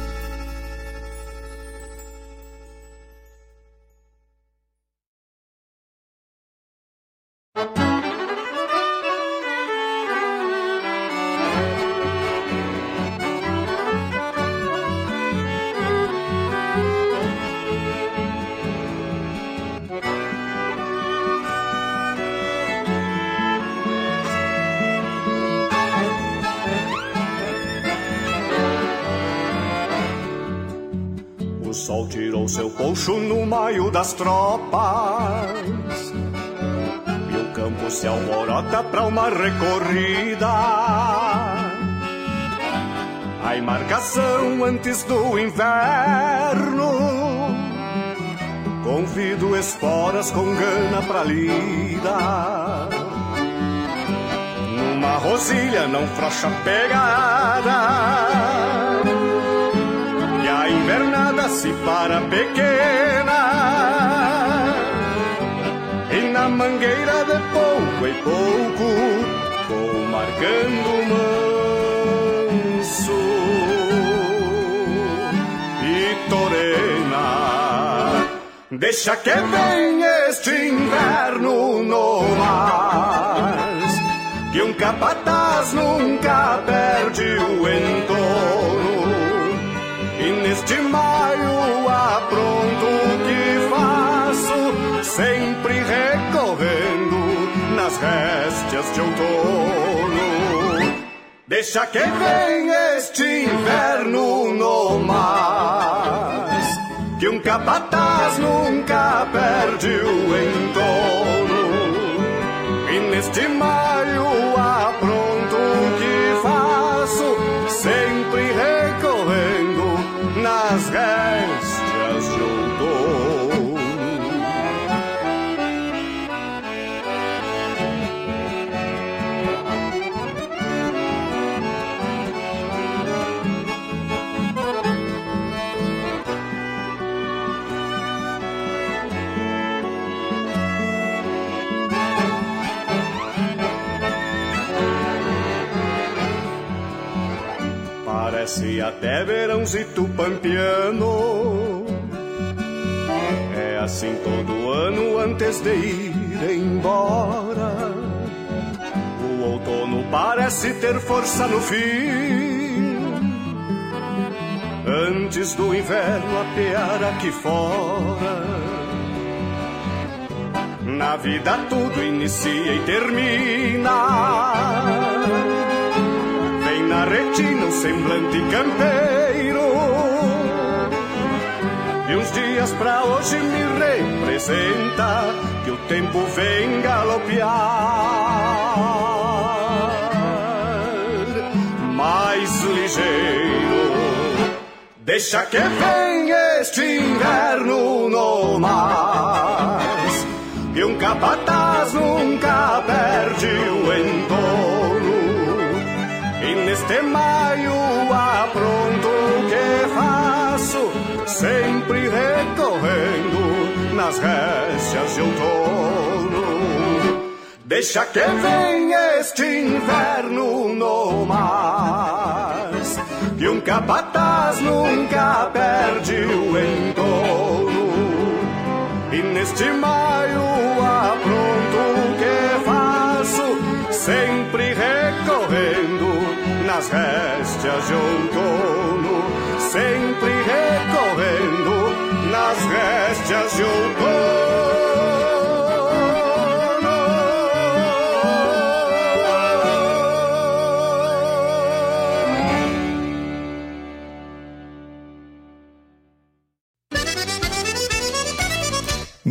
recorrida. A embarcação antes do inverno. Convido esporas com gana pra lida. Numa rosilha não frouxa pegada. E a invernada se para pequena. Mangueira de pouco em pouco vou marcando manso e torena. Deixa que venha este inverno no mais, que um capataz nunca perde o entorno. E neste maio apronto o que faço, sempre recorrendo nas réstias de outono. Deixa que venha este inverno no mais, que um capataz nunca perde o entorno. E neste maio Parece até verãozito pampiano. É assim todo ano antes de ir embora. O outono parece ter força no fim. Antes do inverno apear aqui fora. Na vida tudo inicia e termina. Vem na retina o semblante campeiro E uns dias pra hoje me representa Que o tempo vem galopear Mais ligeiro Deixa que venha este inverno no mais E um capataz e neste maio apronto o que faço, sempre recorrendo nas réstias de outono. Deixa que venha este inverno no mais, que um capataz nunca perde o entorno. E neste maio apronto o que faço, sempre recorrendo nas réstias de outono, sempre recorrendo nas réstias de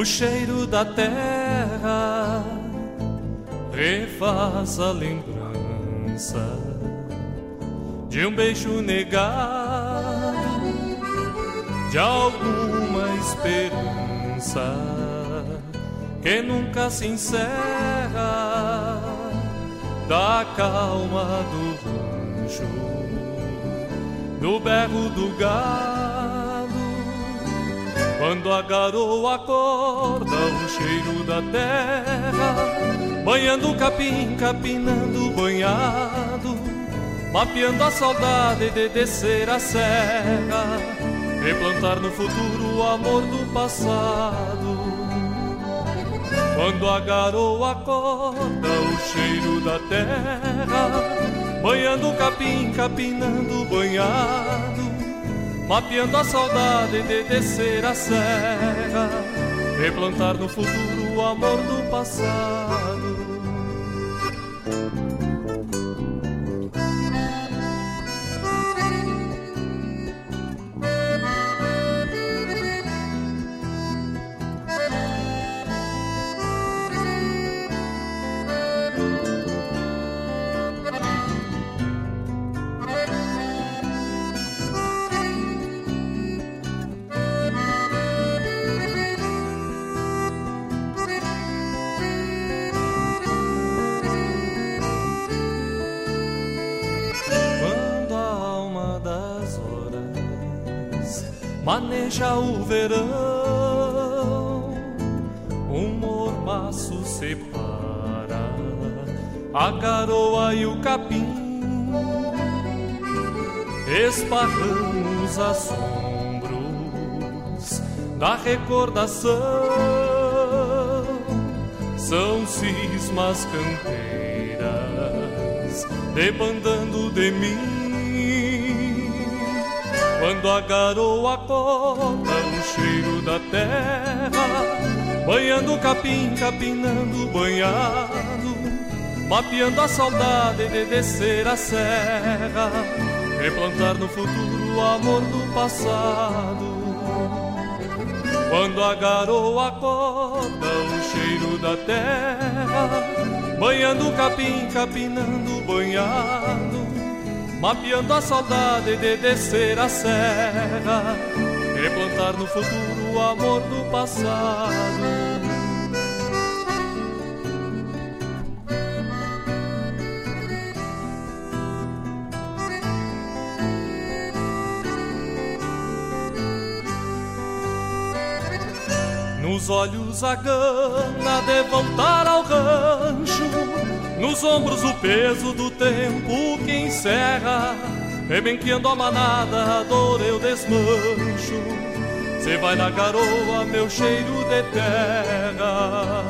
O cheiro da terra refaz a lembrança de um beijo negado, de alguma esperança que nunca se encerra, da calma do rancho no berro do gado. Quando a garoa acorda, o cheiro da terra, banhando o capim, capinando o banhado, mapeando a saudade de descer a serra, replantar no futuro o amor do passado. Quando a garoa acorda o cheiro da terra, banhando o capim, capinando o banhado, mapeando a saudade de descer a serra, replantar no futuro o amor do passado. Maneja o verão, um mormaço separa a garoa e o capim, esparramos assombros da recordação, são cismas campeiras debandando de mim. Quando a garoa acorda o cheiro da terra, banhando capim, capinando banhado, mapeando a saudade de descer a serra, replantar no futuro o amor do passado. Quando a garoa acorda o cheiro da terra, banhando capim, capinando banhado, mapeando a saudade de descer a serra, replantar no futuro o amor do passado. Nos olhos a gana de voltar ao rancho, nos ombros o peso do tempo que encerra, rebenqueando a manada, a dor eu desmancho. Cê vai na garoa, meu cheiro de terra.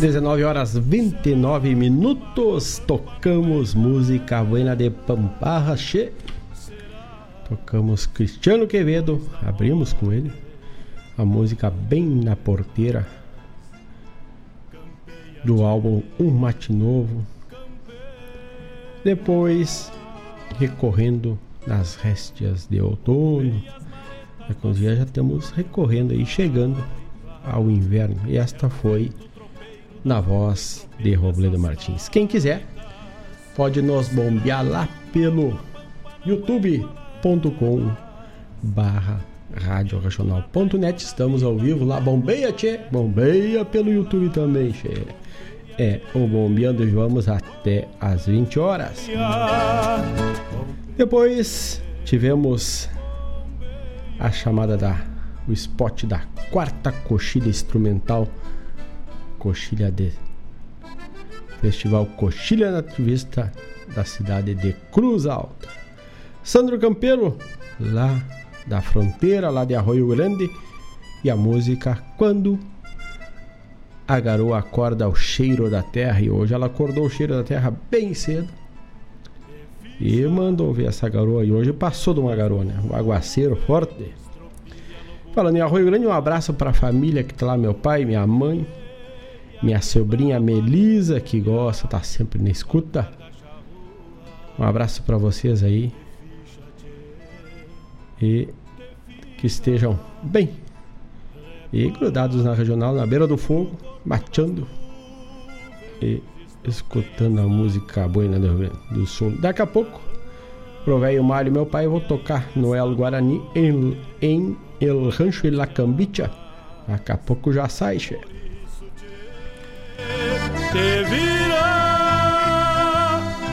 19 horas 29 minutos. Tocamos música buena de Pamparra Che. Tocamos Cristiano Quevedo. Abrimos com ele. A música bem na porteira. Do álbum Um Mate Novo. Depois, recorrendo nas réstias de outono. Dias já estamos recorrendo aí, chegando ao inverno. E esta foi na voz de Robledo Martins. Quem quiser, pode nos bombear lá pelo YouTube, youtube.com barra radioregional.net Estamos ao vivo lá, bombeia, tchê, bombeia pelo YouTube também, tchê. É, o Bombeando e vamos até às 20 horas. Depois tivemos a chamada da o spot da quarta coxilha instrumental coxilha de Festival Coxilha Nativista da cidade de Cruz Alta. Sandro Campelo, lá da fronteira, lá de Arroio Grande, e a música Quando a garoa acorda ao cheiro da terra. E hoje ela acordou o cheiro da terra bem cedo. E mandou ver essa garoa. E hoje passou de uma garoa, né? Um aguaceiro forte. Falando em Arroio Grande, um abraço para a família que tá lá, meu pai, minha mãe, minha sobrinha Melisa, que gosta, tá sempre na escuta. Um abraço para vocês aí. E que estejam bem. E grudados na regional, na beira do fogo, bateando e escutando a música boina do do Sul. Daqui a pouco, pro velho Mário, meu pai, eu vou tocar no El Guarani em, em El Rancho e La Cambicha. Daqui a pouco já sai, che. Te vira,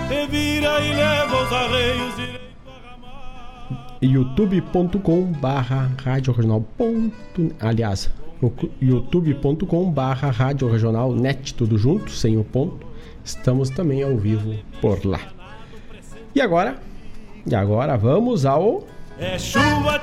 te vira e leva os arreios youtube.com barra rádio regional ponto, aliás youtube.com barra rádio regional net tudo junto sem o ponto. Estamos também ao vivo por lá. E agora? E agora vamos ao é chuva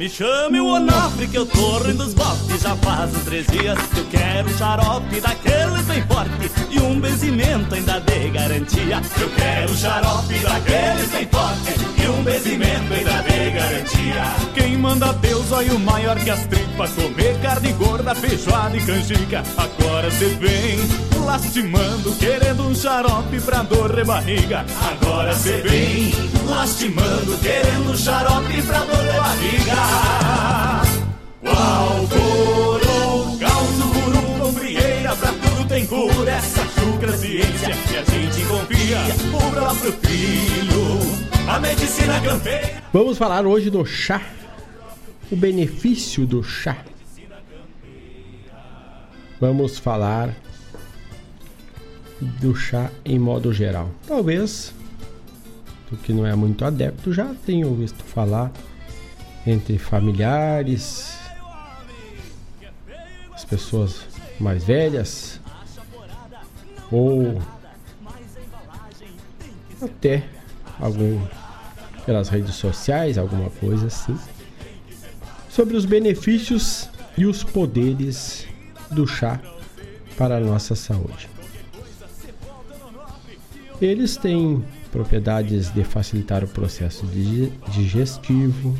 Me chame o Onofre que eu tô rindo dos botes Já faz uns três dias que eu quero um xarope Daqueles bem forte. E um benzimento ainda de garantia. Eu quero um xarope daqueles bem forte. E um benzimento ainda de garantia. Quem manda Deus, olha o maior que as tripas. Comer carne gorda, feijoada e canjica. Agora cê vem lastimando Querendo um xarope pra dor de barriga. Agora cê vem lastimando Querendo um xarope pra dor de barriga Vamos falar hoje do chá, o benefício do chá. Vamos falar do chá em modo geral. Talvez, tu que não é muito adepto, já tenha ouvido falar entre familiares, as pessoas mais velhas ou até algum pelas redes sociais, alguma coisa assim, sobre os benefícios e os poderes do chá para a nossa saúde. Eles têm propriedades de facilitar o processo digestivo,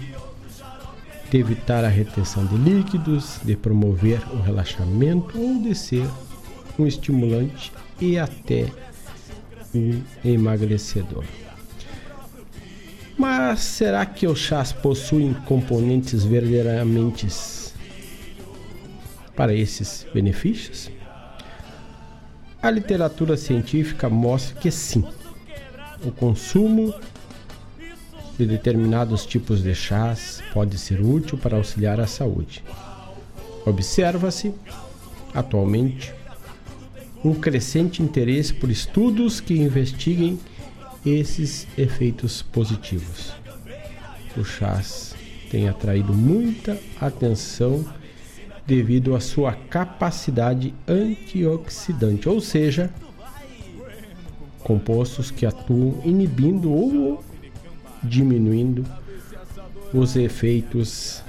de evitar a retenção de líquidos, de promover o relaxamento ou de ser um estimulante e até um emagrecedor. Mas será que os chás possuem componentes verdadeiramente para esses benefícios? A literatura científica mostra que sim. O consumo de determinados tipos de chás pode ser útil para auxiliar a saúde. Observa-se, atualmente, um crescente interesse por estudos que investiguem esses efeitos positivos. O chás tem atraído muita atenção devido à sua capacidade antioxidante, ou seja, compostos que atuam inibindo ou diminuindo os efeitos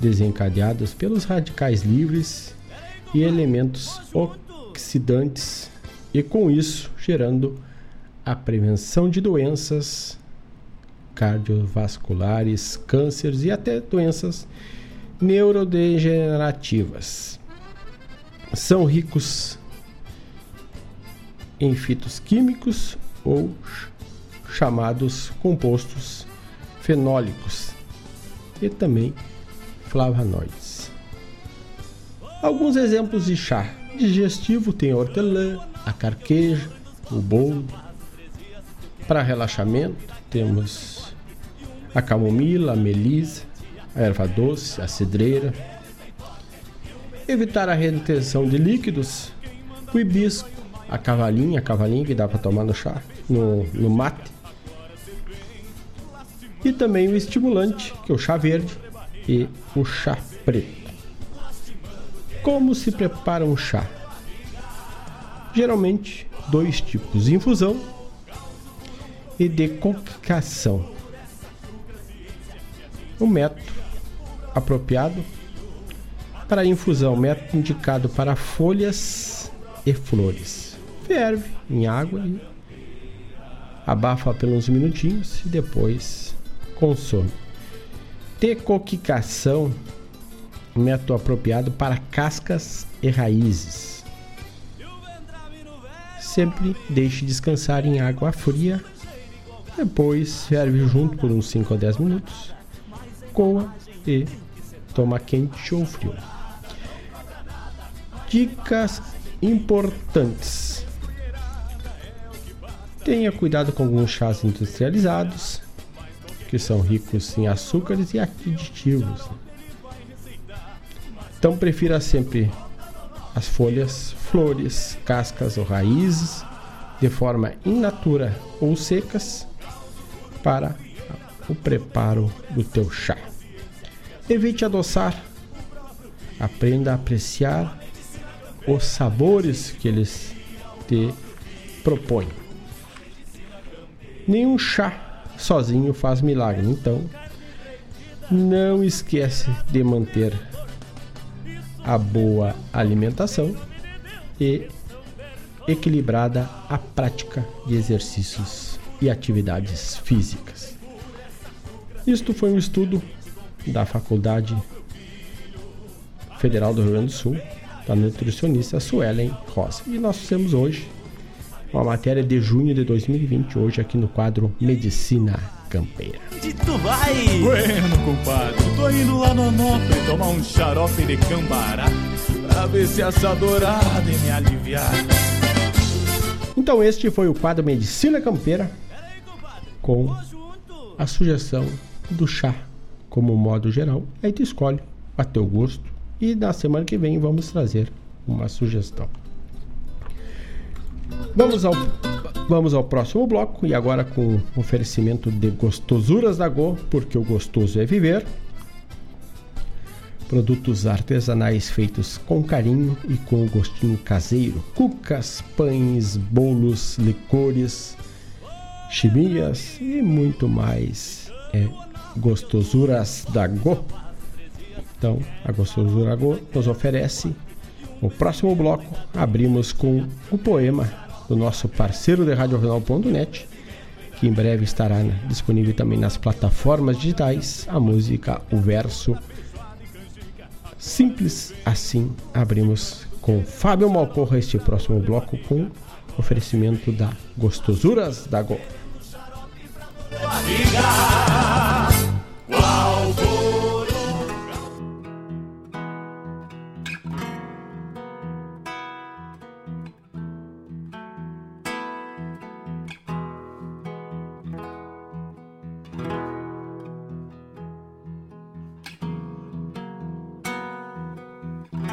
desencadeados pelos radicais livres e elementos oxidantes e com isso gerando a prevenção de doenças cardiovasculares, cânceres e até doenças neurodegenerativas. são ricos em fitos químicos ou chamados compostos fenólicos e também flavonoides. Alguns exemplos de chá digestivo tem a hortelã, a carqueja, o boldo. Para relaxamento temos a camomila, a melisa, a erva doce, a cidreira. Evitar a retenção de líquidos, o hibisco, a cavalinha, a cavalinha que dá para tomar no chá, no, no mate. E também o estimulante, que é o chá verde e o chá preto. Como se prepara um chá? Geralmente, dois tipos: infusão e decocção. O método apropriado para infusão, método indicado para folhas e flores. Ferve em água e abafa pelos minutinhos e depois consome. Decoquicação, método apropriado para cascas e raízes. Sempre deixe descansar em água fria, depois ferve junto por uns 5 a 10 minutos, coa e toma quente ou frio. Dicas importantes. Tenha cuidado com alguns chás industrializados, que são ricos em açúcares e aditivos. Então prefira sempre as folhas, flores, cascas ou raízes de forma in natura ou secas para o preparo do teu chá. Evite adoçar. Aprenda a apreciar os sabores que eles te propõem. Nenhum chá sozinho faz milagre. Então, não esquece de manter a boa alimentação e equilibrada a prática de exercícios e atividades físicas. Isto foi um estudo da Faculdade Federal do Rio Grande do Sul, da nutricionista Suelen Rosa. E nós fizemos hoje uma matéria de junho de 2020, hoje aqui no quadro Medicina Campeira. Onde tu vai? Bueno, compadre, tô indo lá no tomar um xarope de cambará pra ver se essa dourada me aliviar. Então este foi o quadro Medicina Campeira com a sugestão do chá como modo geral. Aí tu escolhe a teu gosto e na semana que vem vamos trazer uma sugestão. Vamos ao, vamos ao próximo bloco e agora com oferecimento de gostosuras da Go, porque o gostoso é viver. Produtos artesanais feitos com carinho e com o gostinho caseiro. Cucas, pães, bolos, licores, chimias e muito mais. É gostosuras da Go. Então, a Gostosura Go nos oferece o próximo bloco. Abrimos com o poema do nosso parceiro de RadioJornal.net, que em breve estará disponível também nas plataformas digitais. A música, o verso. Simples assim, abrimos com Fábio Malcorra este próximo bloco com oferecimento da Gostosuras da Go.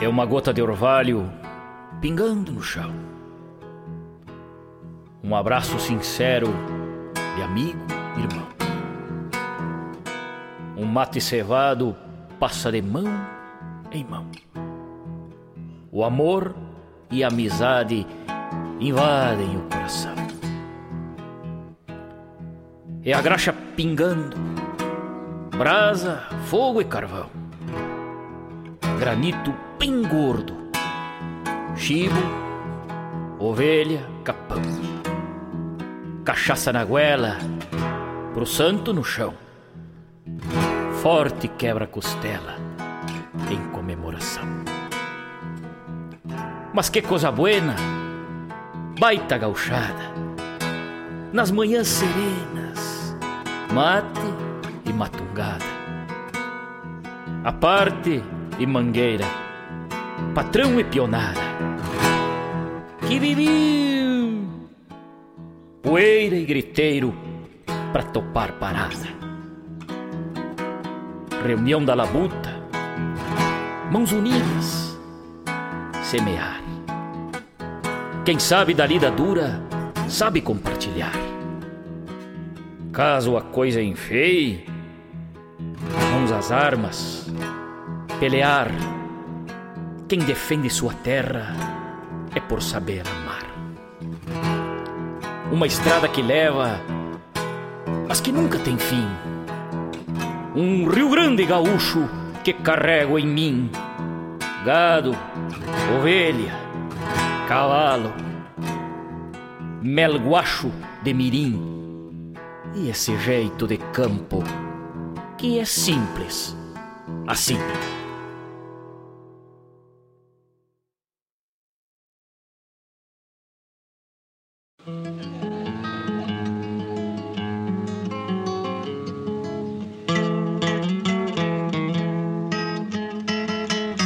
É uma gota de orvalho pingando no chão. Um abraço sincero de amigo, irmão. Um mate cevado passa de mão em mão. O amor e a amizade invadem o coração. É a graxa pingando, brasa, fogo e carvão granito bem gordo. Chibo, ovelha, capão. Cachaça na goela, pro santo no chão. Forte quebra-costela em comemoração. Mas que coisa buena, baita gauchada. Nas manhãs serenas, mate e matungada. A parte e mangueira, patrão e pionada. que viviam poeira e griteiro para topar parada. Reunião da labuta, mãos unidas, semear. Quem sabe da lida dura, sabe compartilhar. Caso a coisa enfeie, mãos às armas, pelear. Quem defende sua terra é por saber amar. Uma estrada que leva, mas que nunca tem fim. Um Rio Grande gaúcho que carrego em mim. Gado, ovelha, cavalo, melguacho de mirim. E esse jeito de campo que é simples assim.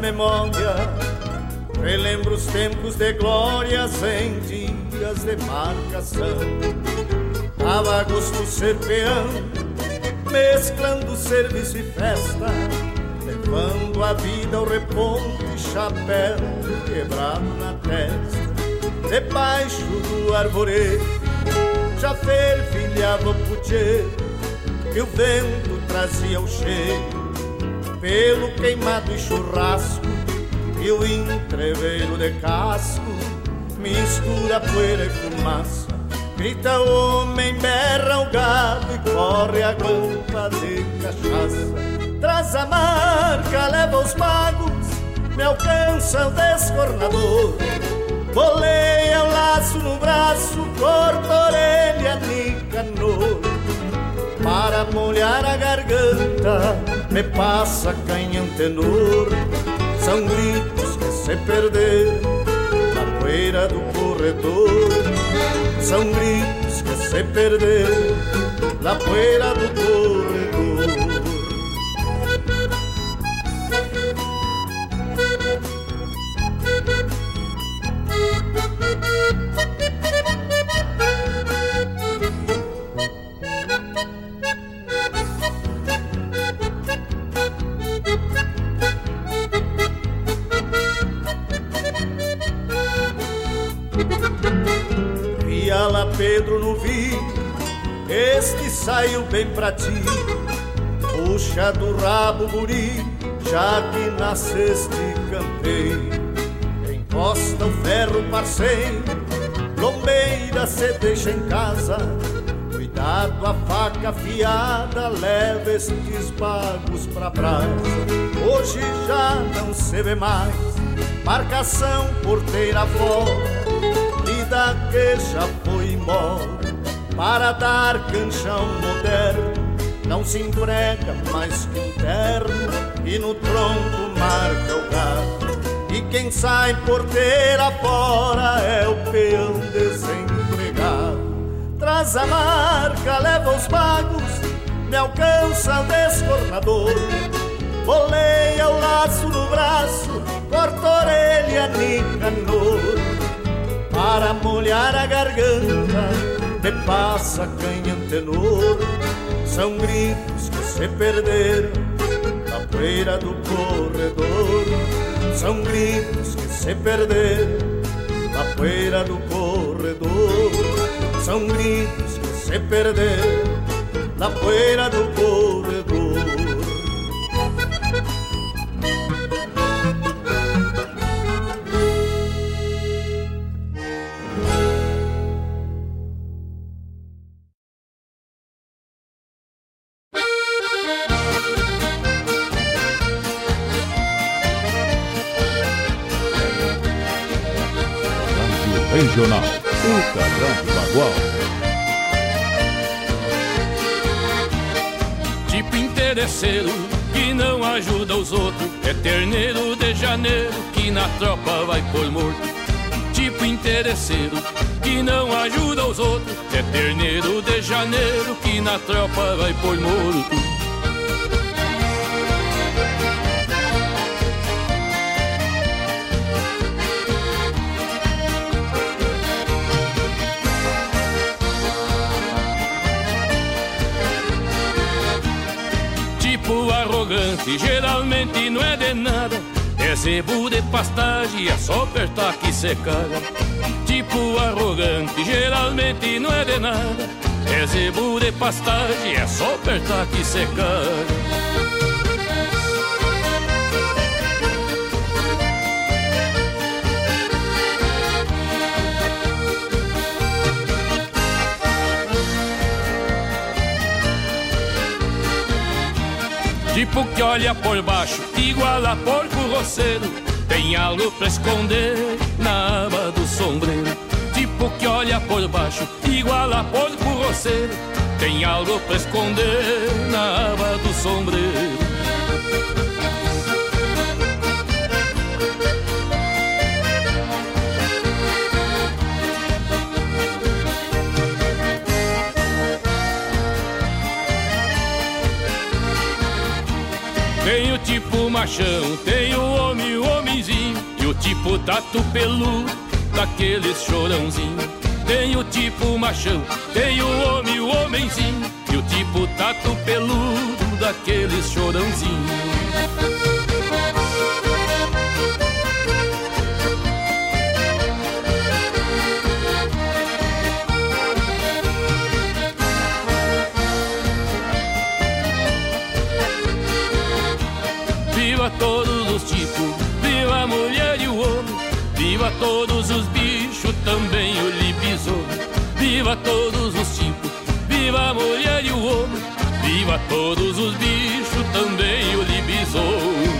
memória. Relembro os tempos de glória em dias de marcação. Tava gosto ser peão, mesclando serviço e festa, levando a vida ao reponto e chapéu quebrado na testa. Debaixo do arvoredo, já fervilhava o puteiro, e o vento trazia o cheiro pelo queimado e churrasco e o entreveiro de casco mistura poeira e fumaça. Grita o homem, berra o gado e corre a guampa de cachaça. Traz a marca, leva os magos, me alcança o descornador. Boleia o laço no braço, corta a orelha, nicanor. Para molhar a garganta, me passa canhão tenor. São gritos que se perderam na poeira do corredor. São gritos que se perderam na poeira do corredor. Saiu bem pra ti. Puxa do rabo, guri, já que nasceste campeiro. Encosta o ferro, parceiro, lombeira se deixa em casa. Cuidado, a faca afiada leva estes bagos pra brasa. Hoje já não se vê mais marcação porteira fora vida que já foi embora para dar canchão moderno. Não se emprega mais que um terno e no tronco marca o gado. E quem sai porteira fora é o peão desempregado. Traz a marca, leva os bagos, me alcança o descornador. Boleia o laço no braço, corta a orelha, nicanor para molhar a garganta me passa canhão tenor são gritos que se perderam na poeira do corredor. São gritos que se perderam na poeira do corredor. São gritos que se perderam na poeira do corredor tropa vai por morto. Tipo interesseiro que não ajuda os outros. É terneiro de janeiro que na tropa vai por morto. Tipo arrogante, geralmente não é de nada Zebu de pastagem, é só apertar que se caga. Tipo arrogante, geralmente não é de nada. Zebu de pastagem, é só apertar que se Tipo que olha por baixo, igual a porco roceiro. Tem algo pra esconder na aba do sombreiro. Tipo que olha por baixo, igual a porco roceiro. Tem algo pra esconder na aba do sombreiro tipo machão, tem o homem, o homenzinho E o tipo tatu peludo, daqueles chorãozinho. Tem o tipo machão, tem o homem, o homenzinho E o tipo tatu peludo, daqueles chorãozinho a mulher e o homem, viva todos os bichos, também o libiso. Viva todos os tipos, viva a mulher e o homem, viva todos os bichos, também o libiso.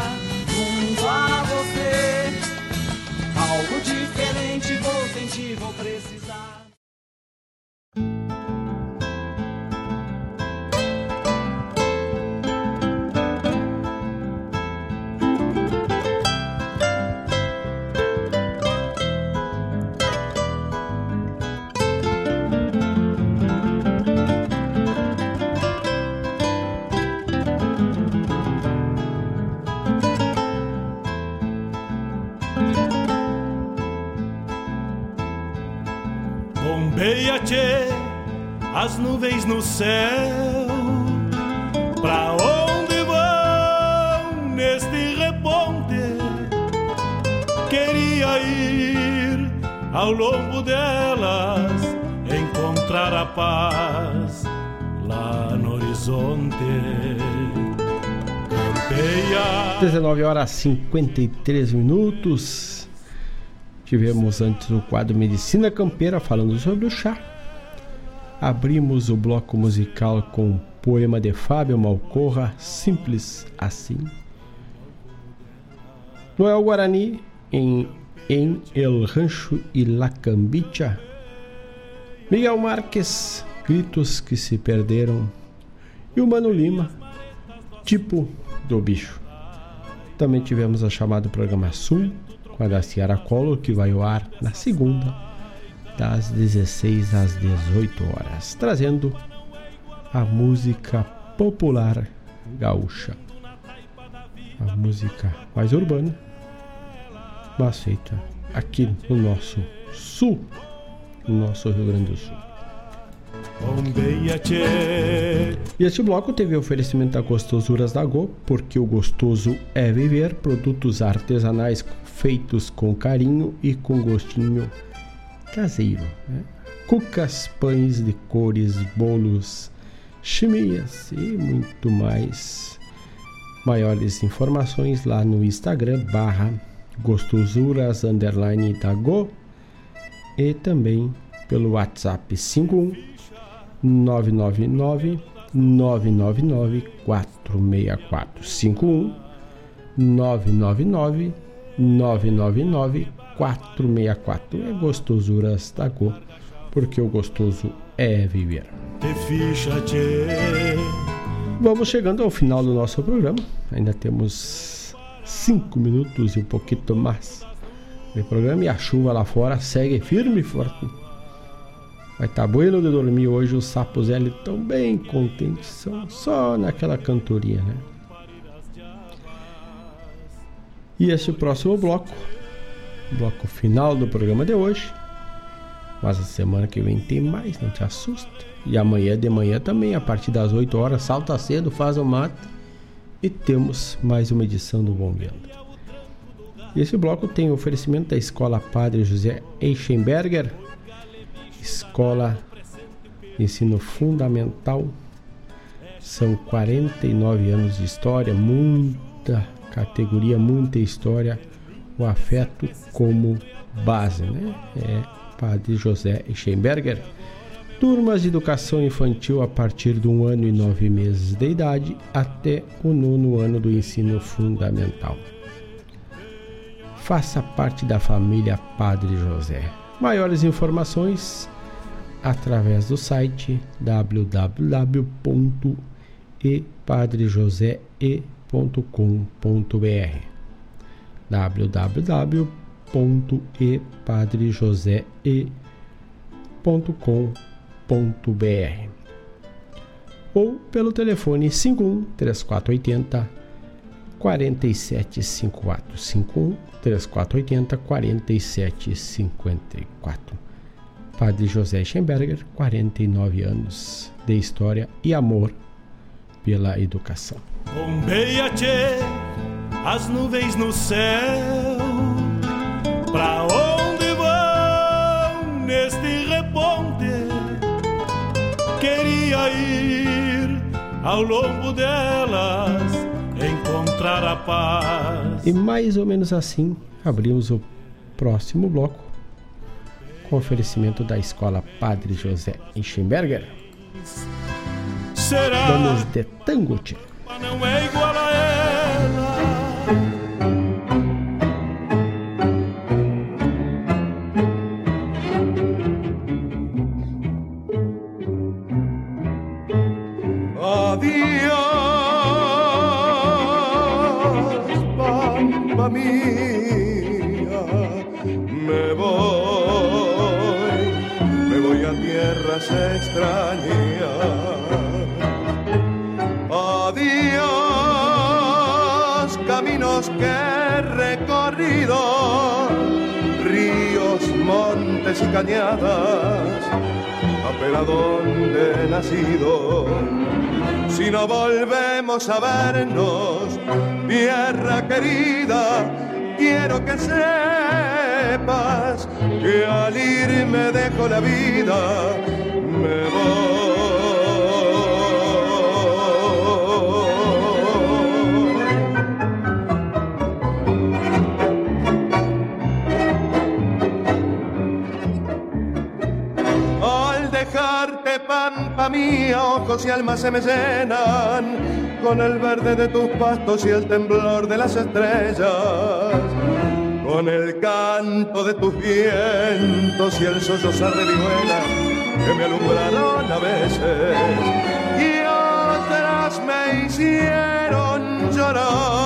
Tchê, as nuvens no céu. Pra onde vão neste reponte? Queria ir ao longo delas, encontrar a paz lá no horizonte. Campeia. 19 horas 53 minutos. Tivemos antes o quadro Medicina Campeira falando sobre o chá. Abrimos o bloco musical com o poema de Fábio Malcorra, Simples Assim. Noel Guarani em, em El Rancho e La Cambicha. Miguel Marques, Gritos que se perderam. E o Mano Lima, Tipo do Bicho. Também tivemos a chamada Programa Sul, com a da Ciara Collor, que vai ao ar na segunda, das 16 às 18 horas, trazendo a música popular gaúcha. A música mais urbana, mas feita aqui no nosso sul, no nosso Rio Grande do Sul. E este bloco teve oferecimento da Gostosuras da Go, porque o gostoso é viver, produtos artesanais feitos com carinho e com gostinho caseiro. Né? Cucas, pães de cores, bolos, chimias e muito mais. Maiores informações lá no Instagram barra gostosuras underline da Go e também pelo WhatsApp 51 999 999 464 51 999 999 464 é gostosuras da Go porque o gostoso é viver. Vamos chegando ao final do nosso programa. Ainda temos cinco minutos e um pouquinho mais de programa e a chuva lá fora segue firme e forte. Vai estar tá bueno de dormir hoje. Os sapos L estão bem contentes. São só naquela cantoria, né? E esse é o próximo bloco, bloco final do programa de hoje. Mas a semana que vem tem mais, não te assusta. E amanhã de manhã também, a partir das 8 horas, salta cedo, faz o mate e temos mais uma edição do Bom Vento. E esse bloco tem oferecimento da Escola Padre José Eichenberger, Escola Ensino Fundamental. São 49 anos de história, muita categoria, muita história, o afeto como base, né? É Padre José Eichenberger. Turmas de educação infantil a partir de um ano e nove meses de idade até o nono ano do ensino fundamental. Faça parte da família Padre José. Maiores informações através do site www.epadrejosee.com.br www.epadrejosee.com.br ou pelo telefone 51 3480 4754 51 3480 4754 Padre José Schemberger, 49 anos de história e amor pela educação. Bombeia, as nuvens no céu, pra onde vão neste reponte? Queria ir ao longo delas, encontrar a paz. E mais ou menos assim abrimos o próximo bloco com oferecimento da Escola Padre José Eichenberger. Será? Vamos de tango, tchê. Não é igual a ela. Mía, me voy, me voy a tierras extrañas. Adiós, caminos que he recorrido, ríos, montes y cañadas, apenas donde he nacido. Si no volvemos a vernos, tierra querida, quiero que sepas que al irme dejo la vida, me voy. Mía, ojos y almas se me llenan con el verde de tus pastos y el temblor de las estrellas, con el canto de tus vientos y el sollozar de vihuelas que me alumbraron a veces y otras me hicieron llorar.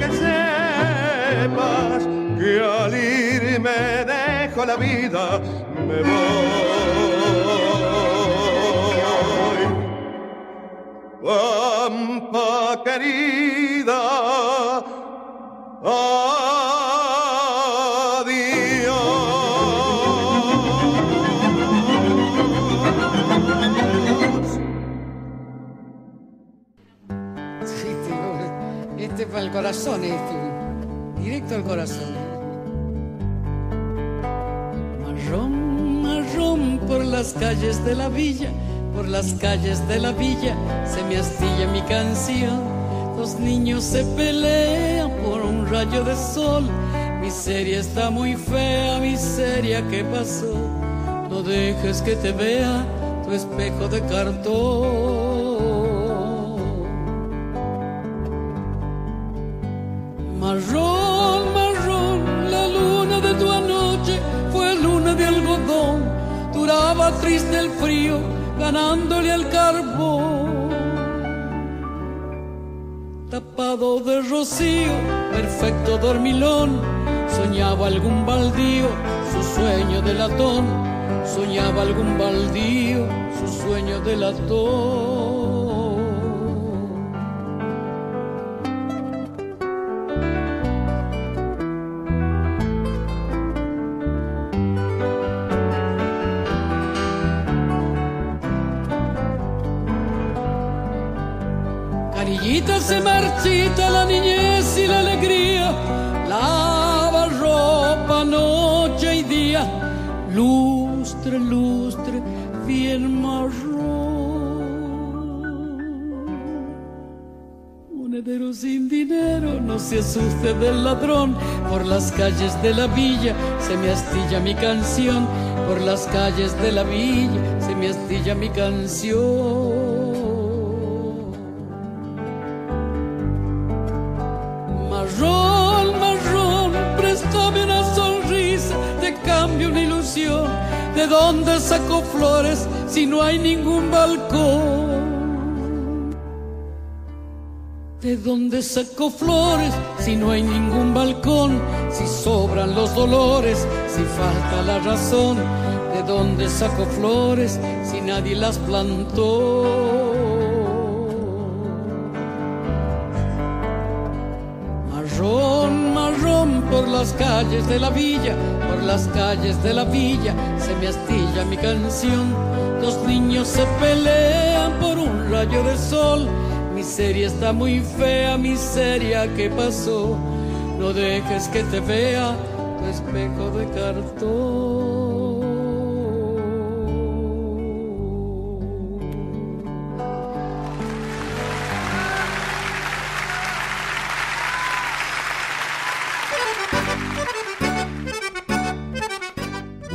Que sepas que al irme dejo la vida, me voy. Pampa querida, corazón, directo al corazón. Marrón, marrón por las calles de la villa, por las calles de la villa se me astilla mi canción. Dos niños se pelean por un rayo de sol. Miseria está muy fea, miseria que pasó. No dejes que te vea tu espejo de cartón. Triste el frío, ganándole al carbón. Tapado de rocío, perfecto dormilón, soñaba algún baldío, su sueño de latón, soñaba algún baldío, su sueño de latón. Lustre, lustre, bien marrón. Monedero sin dinero, no se asuste del ladrón, por las calles de la villa se me astilla mi canción, por las calles de la villa se me astilla mi canción. Dónde saco flores si no hay ningún balcón? ¿De dónde saco flores si no hay ningún balcón? Si sobran los dolores, si falta la razón. ¿De dónde saco flores si nadie las plantó? Por las calles de la villa, por las calles de la villa, se me astilla mi canción. Los niños se pelean por un rayo de sol. Miseria está muy fea, miseria que pasó. No dejes que te vea tu espejo de cartón.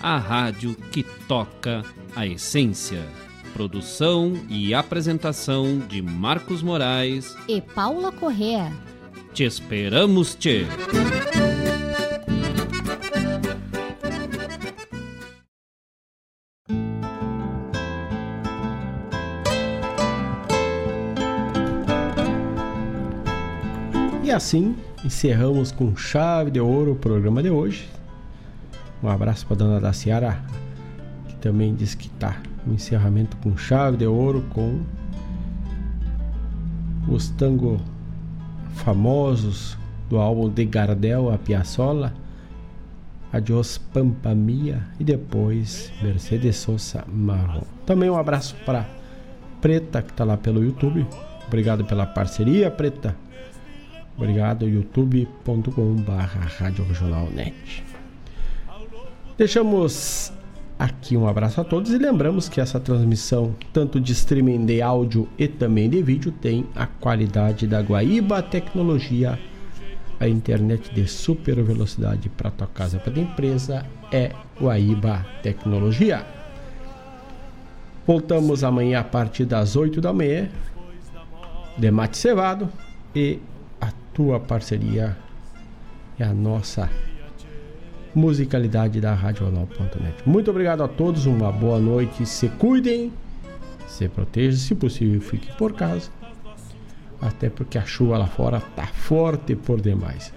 a rádio que toca a essência. Produção e apresentação de Marcos Moraes e Paula Correa. Te esperamos, te. E assim encerramos com chave de ouro o programa de hoje. Um abraço para dona da Ciara, que também disse que tá no encerramento com chave de ouro com os tango famosos do álbum de Gardel a Piazzolla, Adiós Pampa Mia e depois Mercedes Sosa Marrom. Também um abraço para Preta que está lá pelo YouTube. Obrigado pela parceria, Preta. Obrigado, youtube.com/barra. Deixamos aqui um abraço a todos e lembramos que essa transmissão, tanto de streaming de áudio e também de vídeo, tem a qualidade da Guaíba Tecnologia. A internet de super velocidade para tua casa, para tua empresa é Guaíba Tecnologia. Voltamos amanhã a partir das 8 da manhã. De mate cevado e a tua parceria é a nossa musicalidade da Radional.net. Muito obrigado a todos, uma boa noite, se cuidem, se protejam, se possível fiquem por casa, até porque a chuva lá fora tá forte por demais.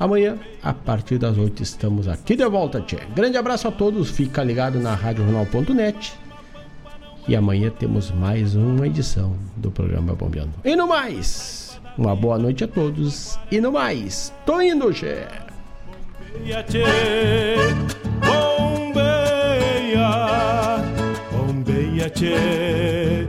Amanhã, a partir das 8, estamos aqui de volta, tchê. Grande abraço a todos, fica ligado na Radional.net. E amanhã temos mais uma edição do programa Bombeando. E no mais, uma boa noite a todos. E no mais, tô indo, tchê. Bombeia, bombeia, tchê.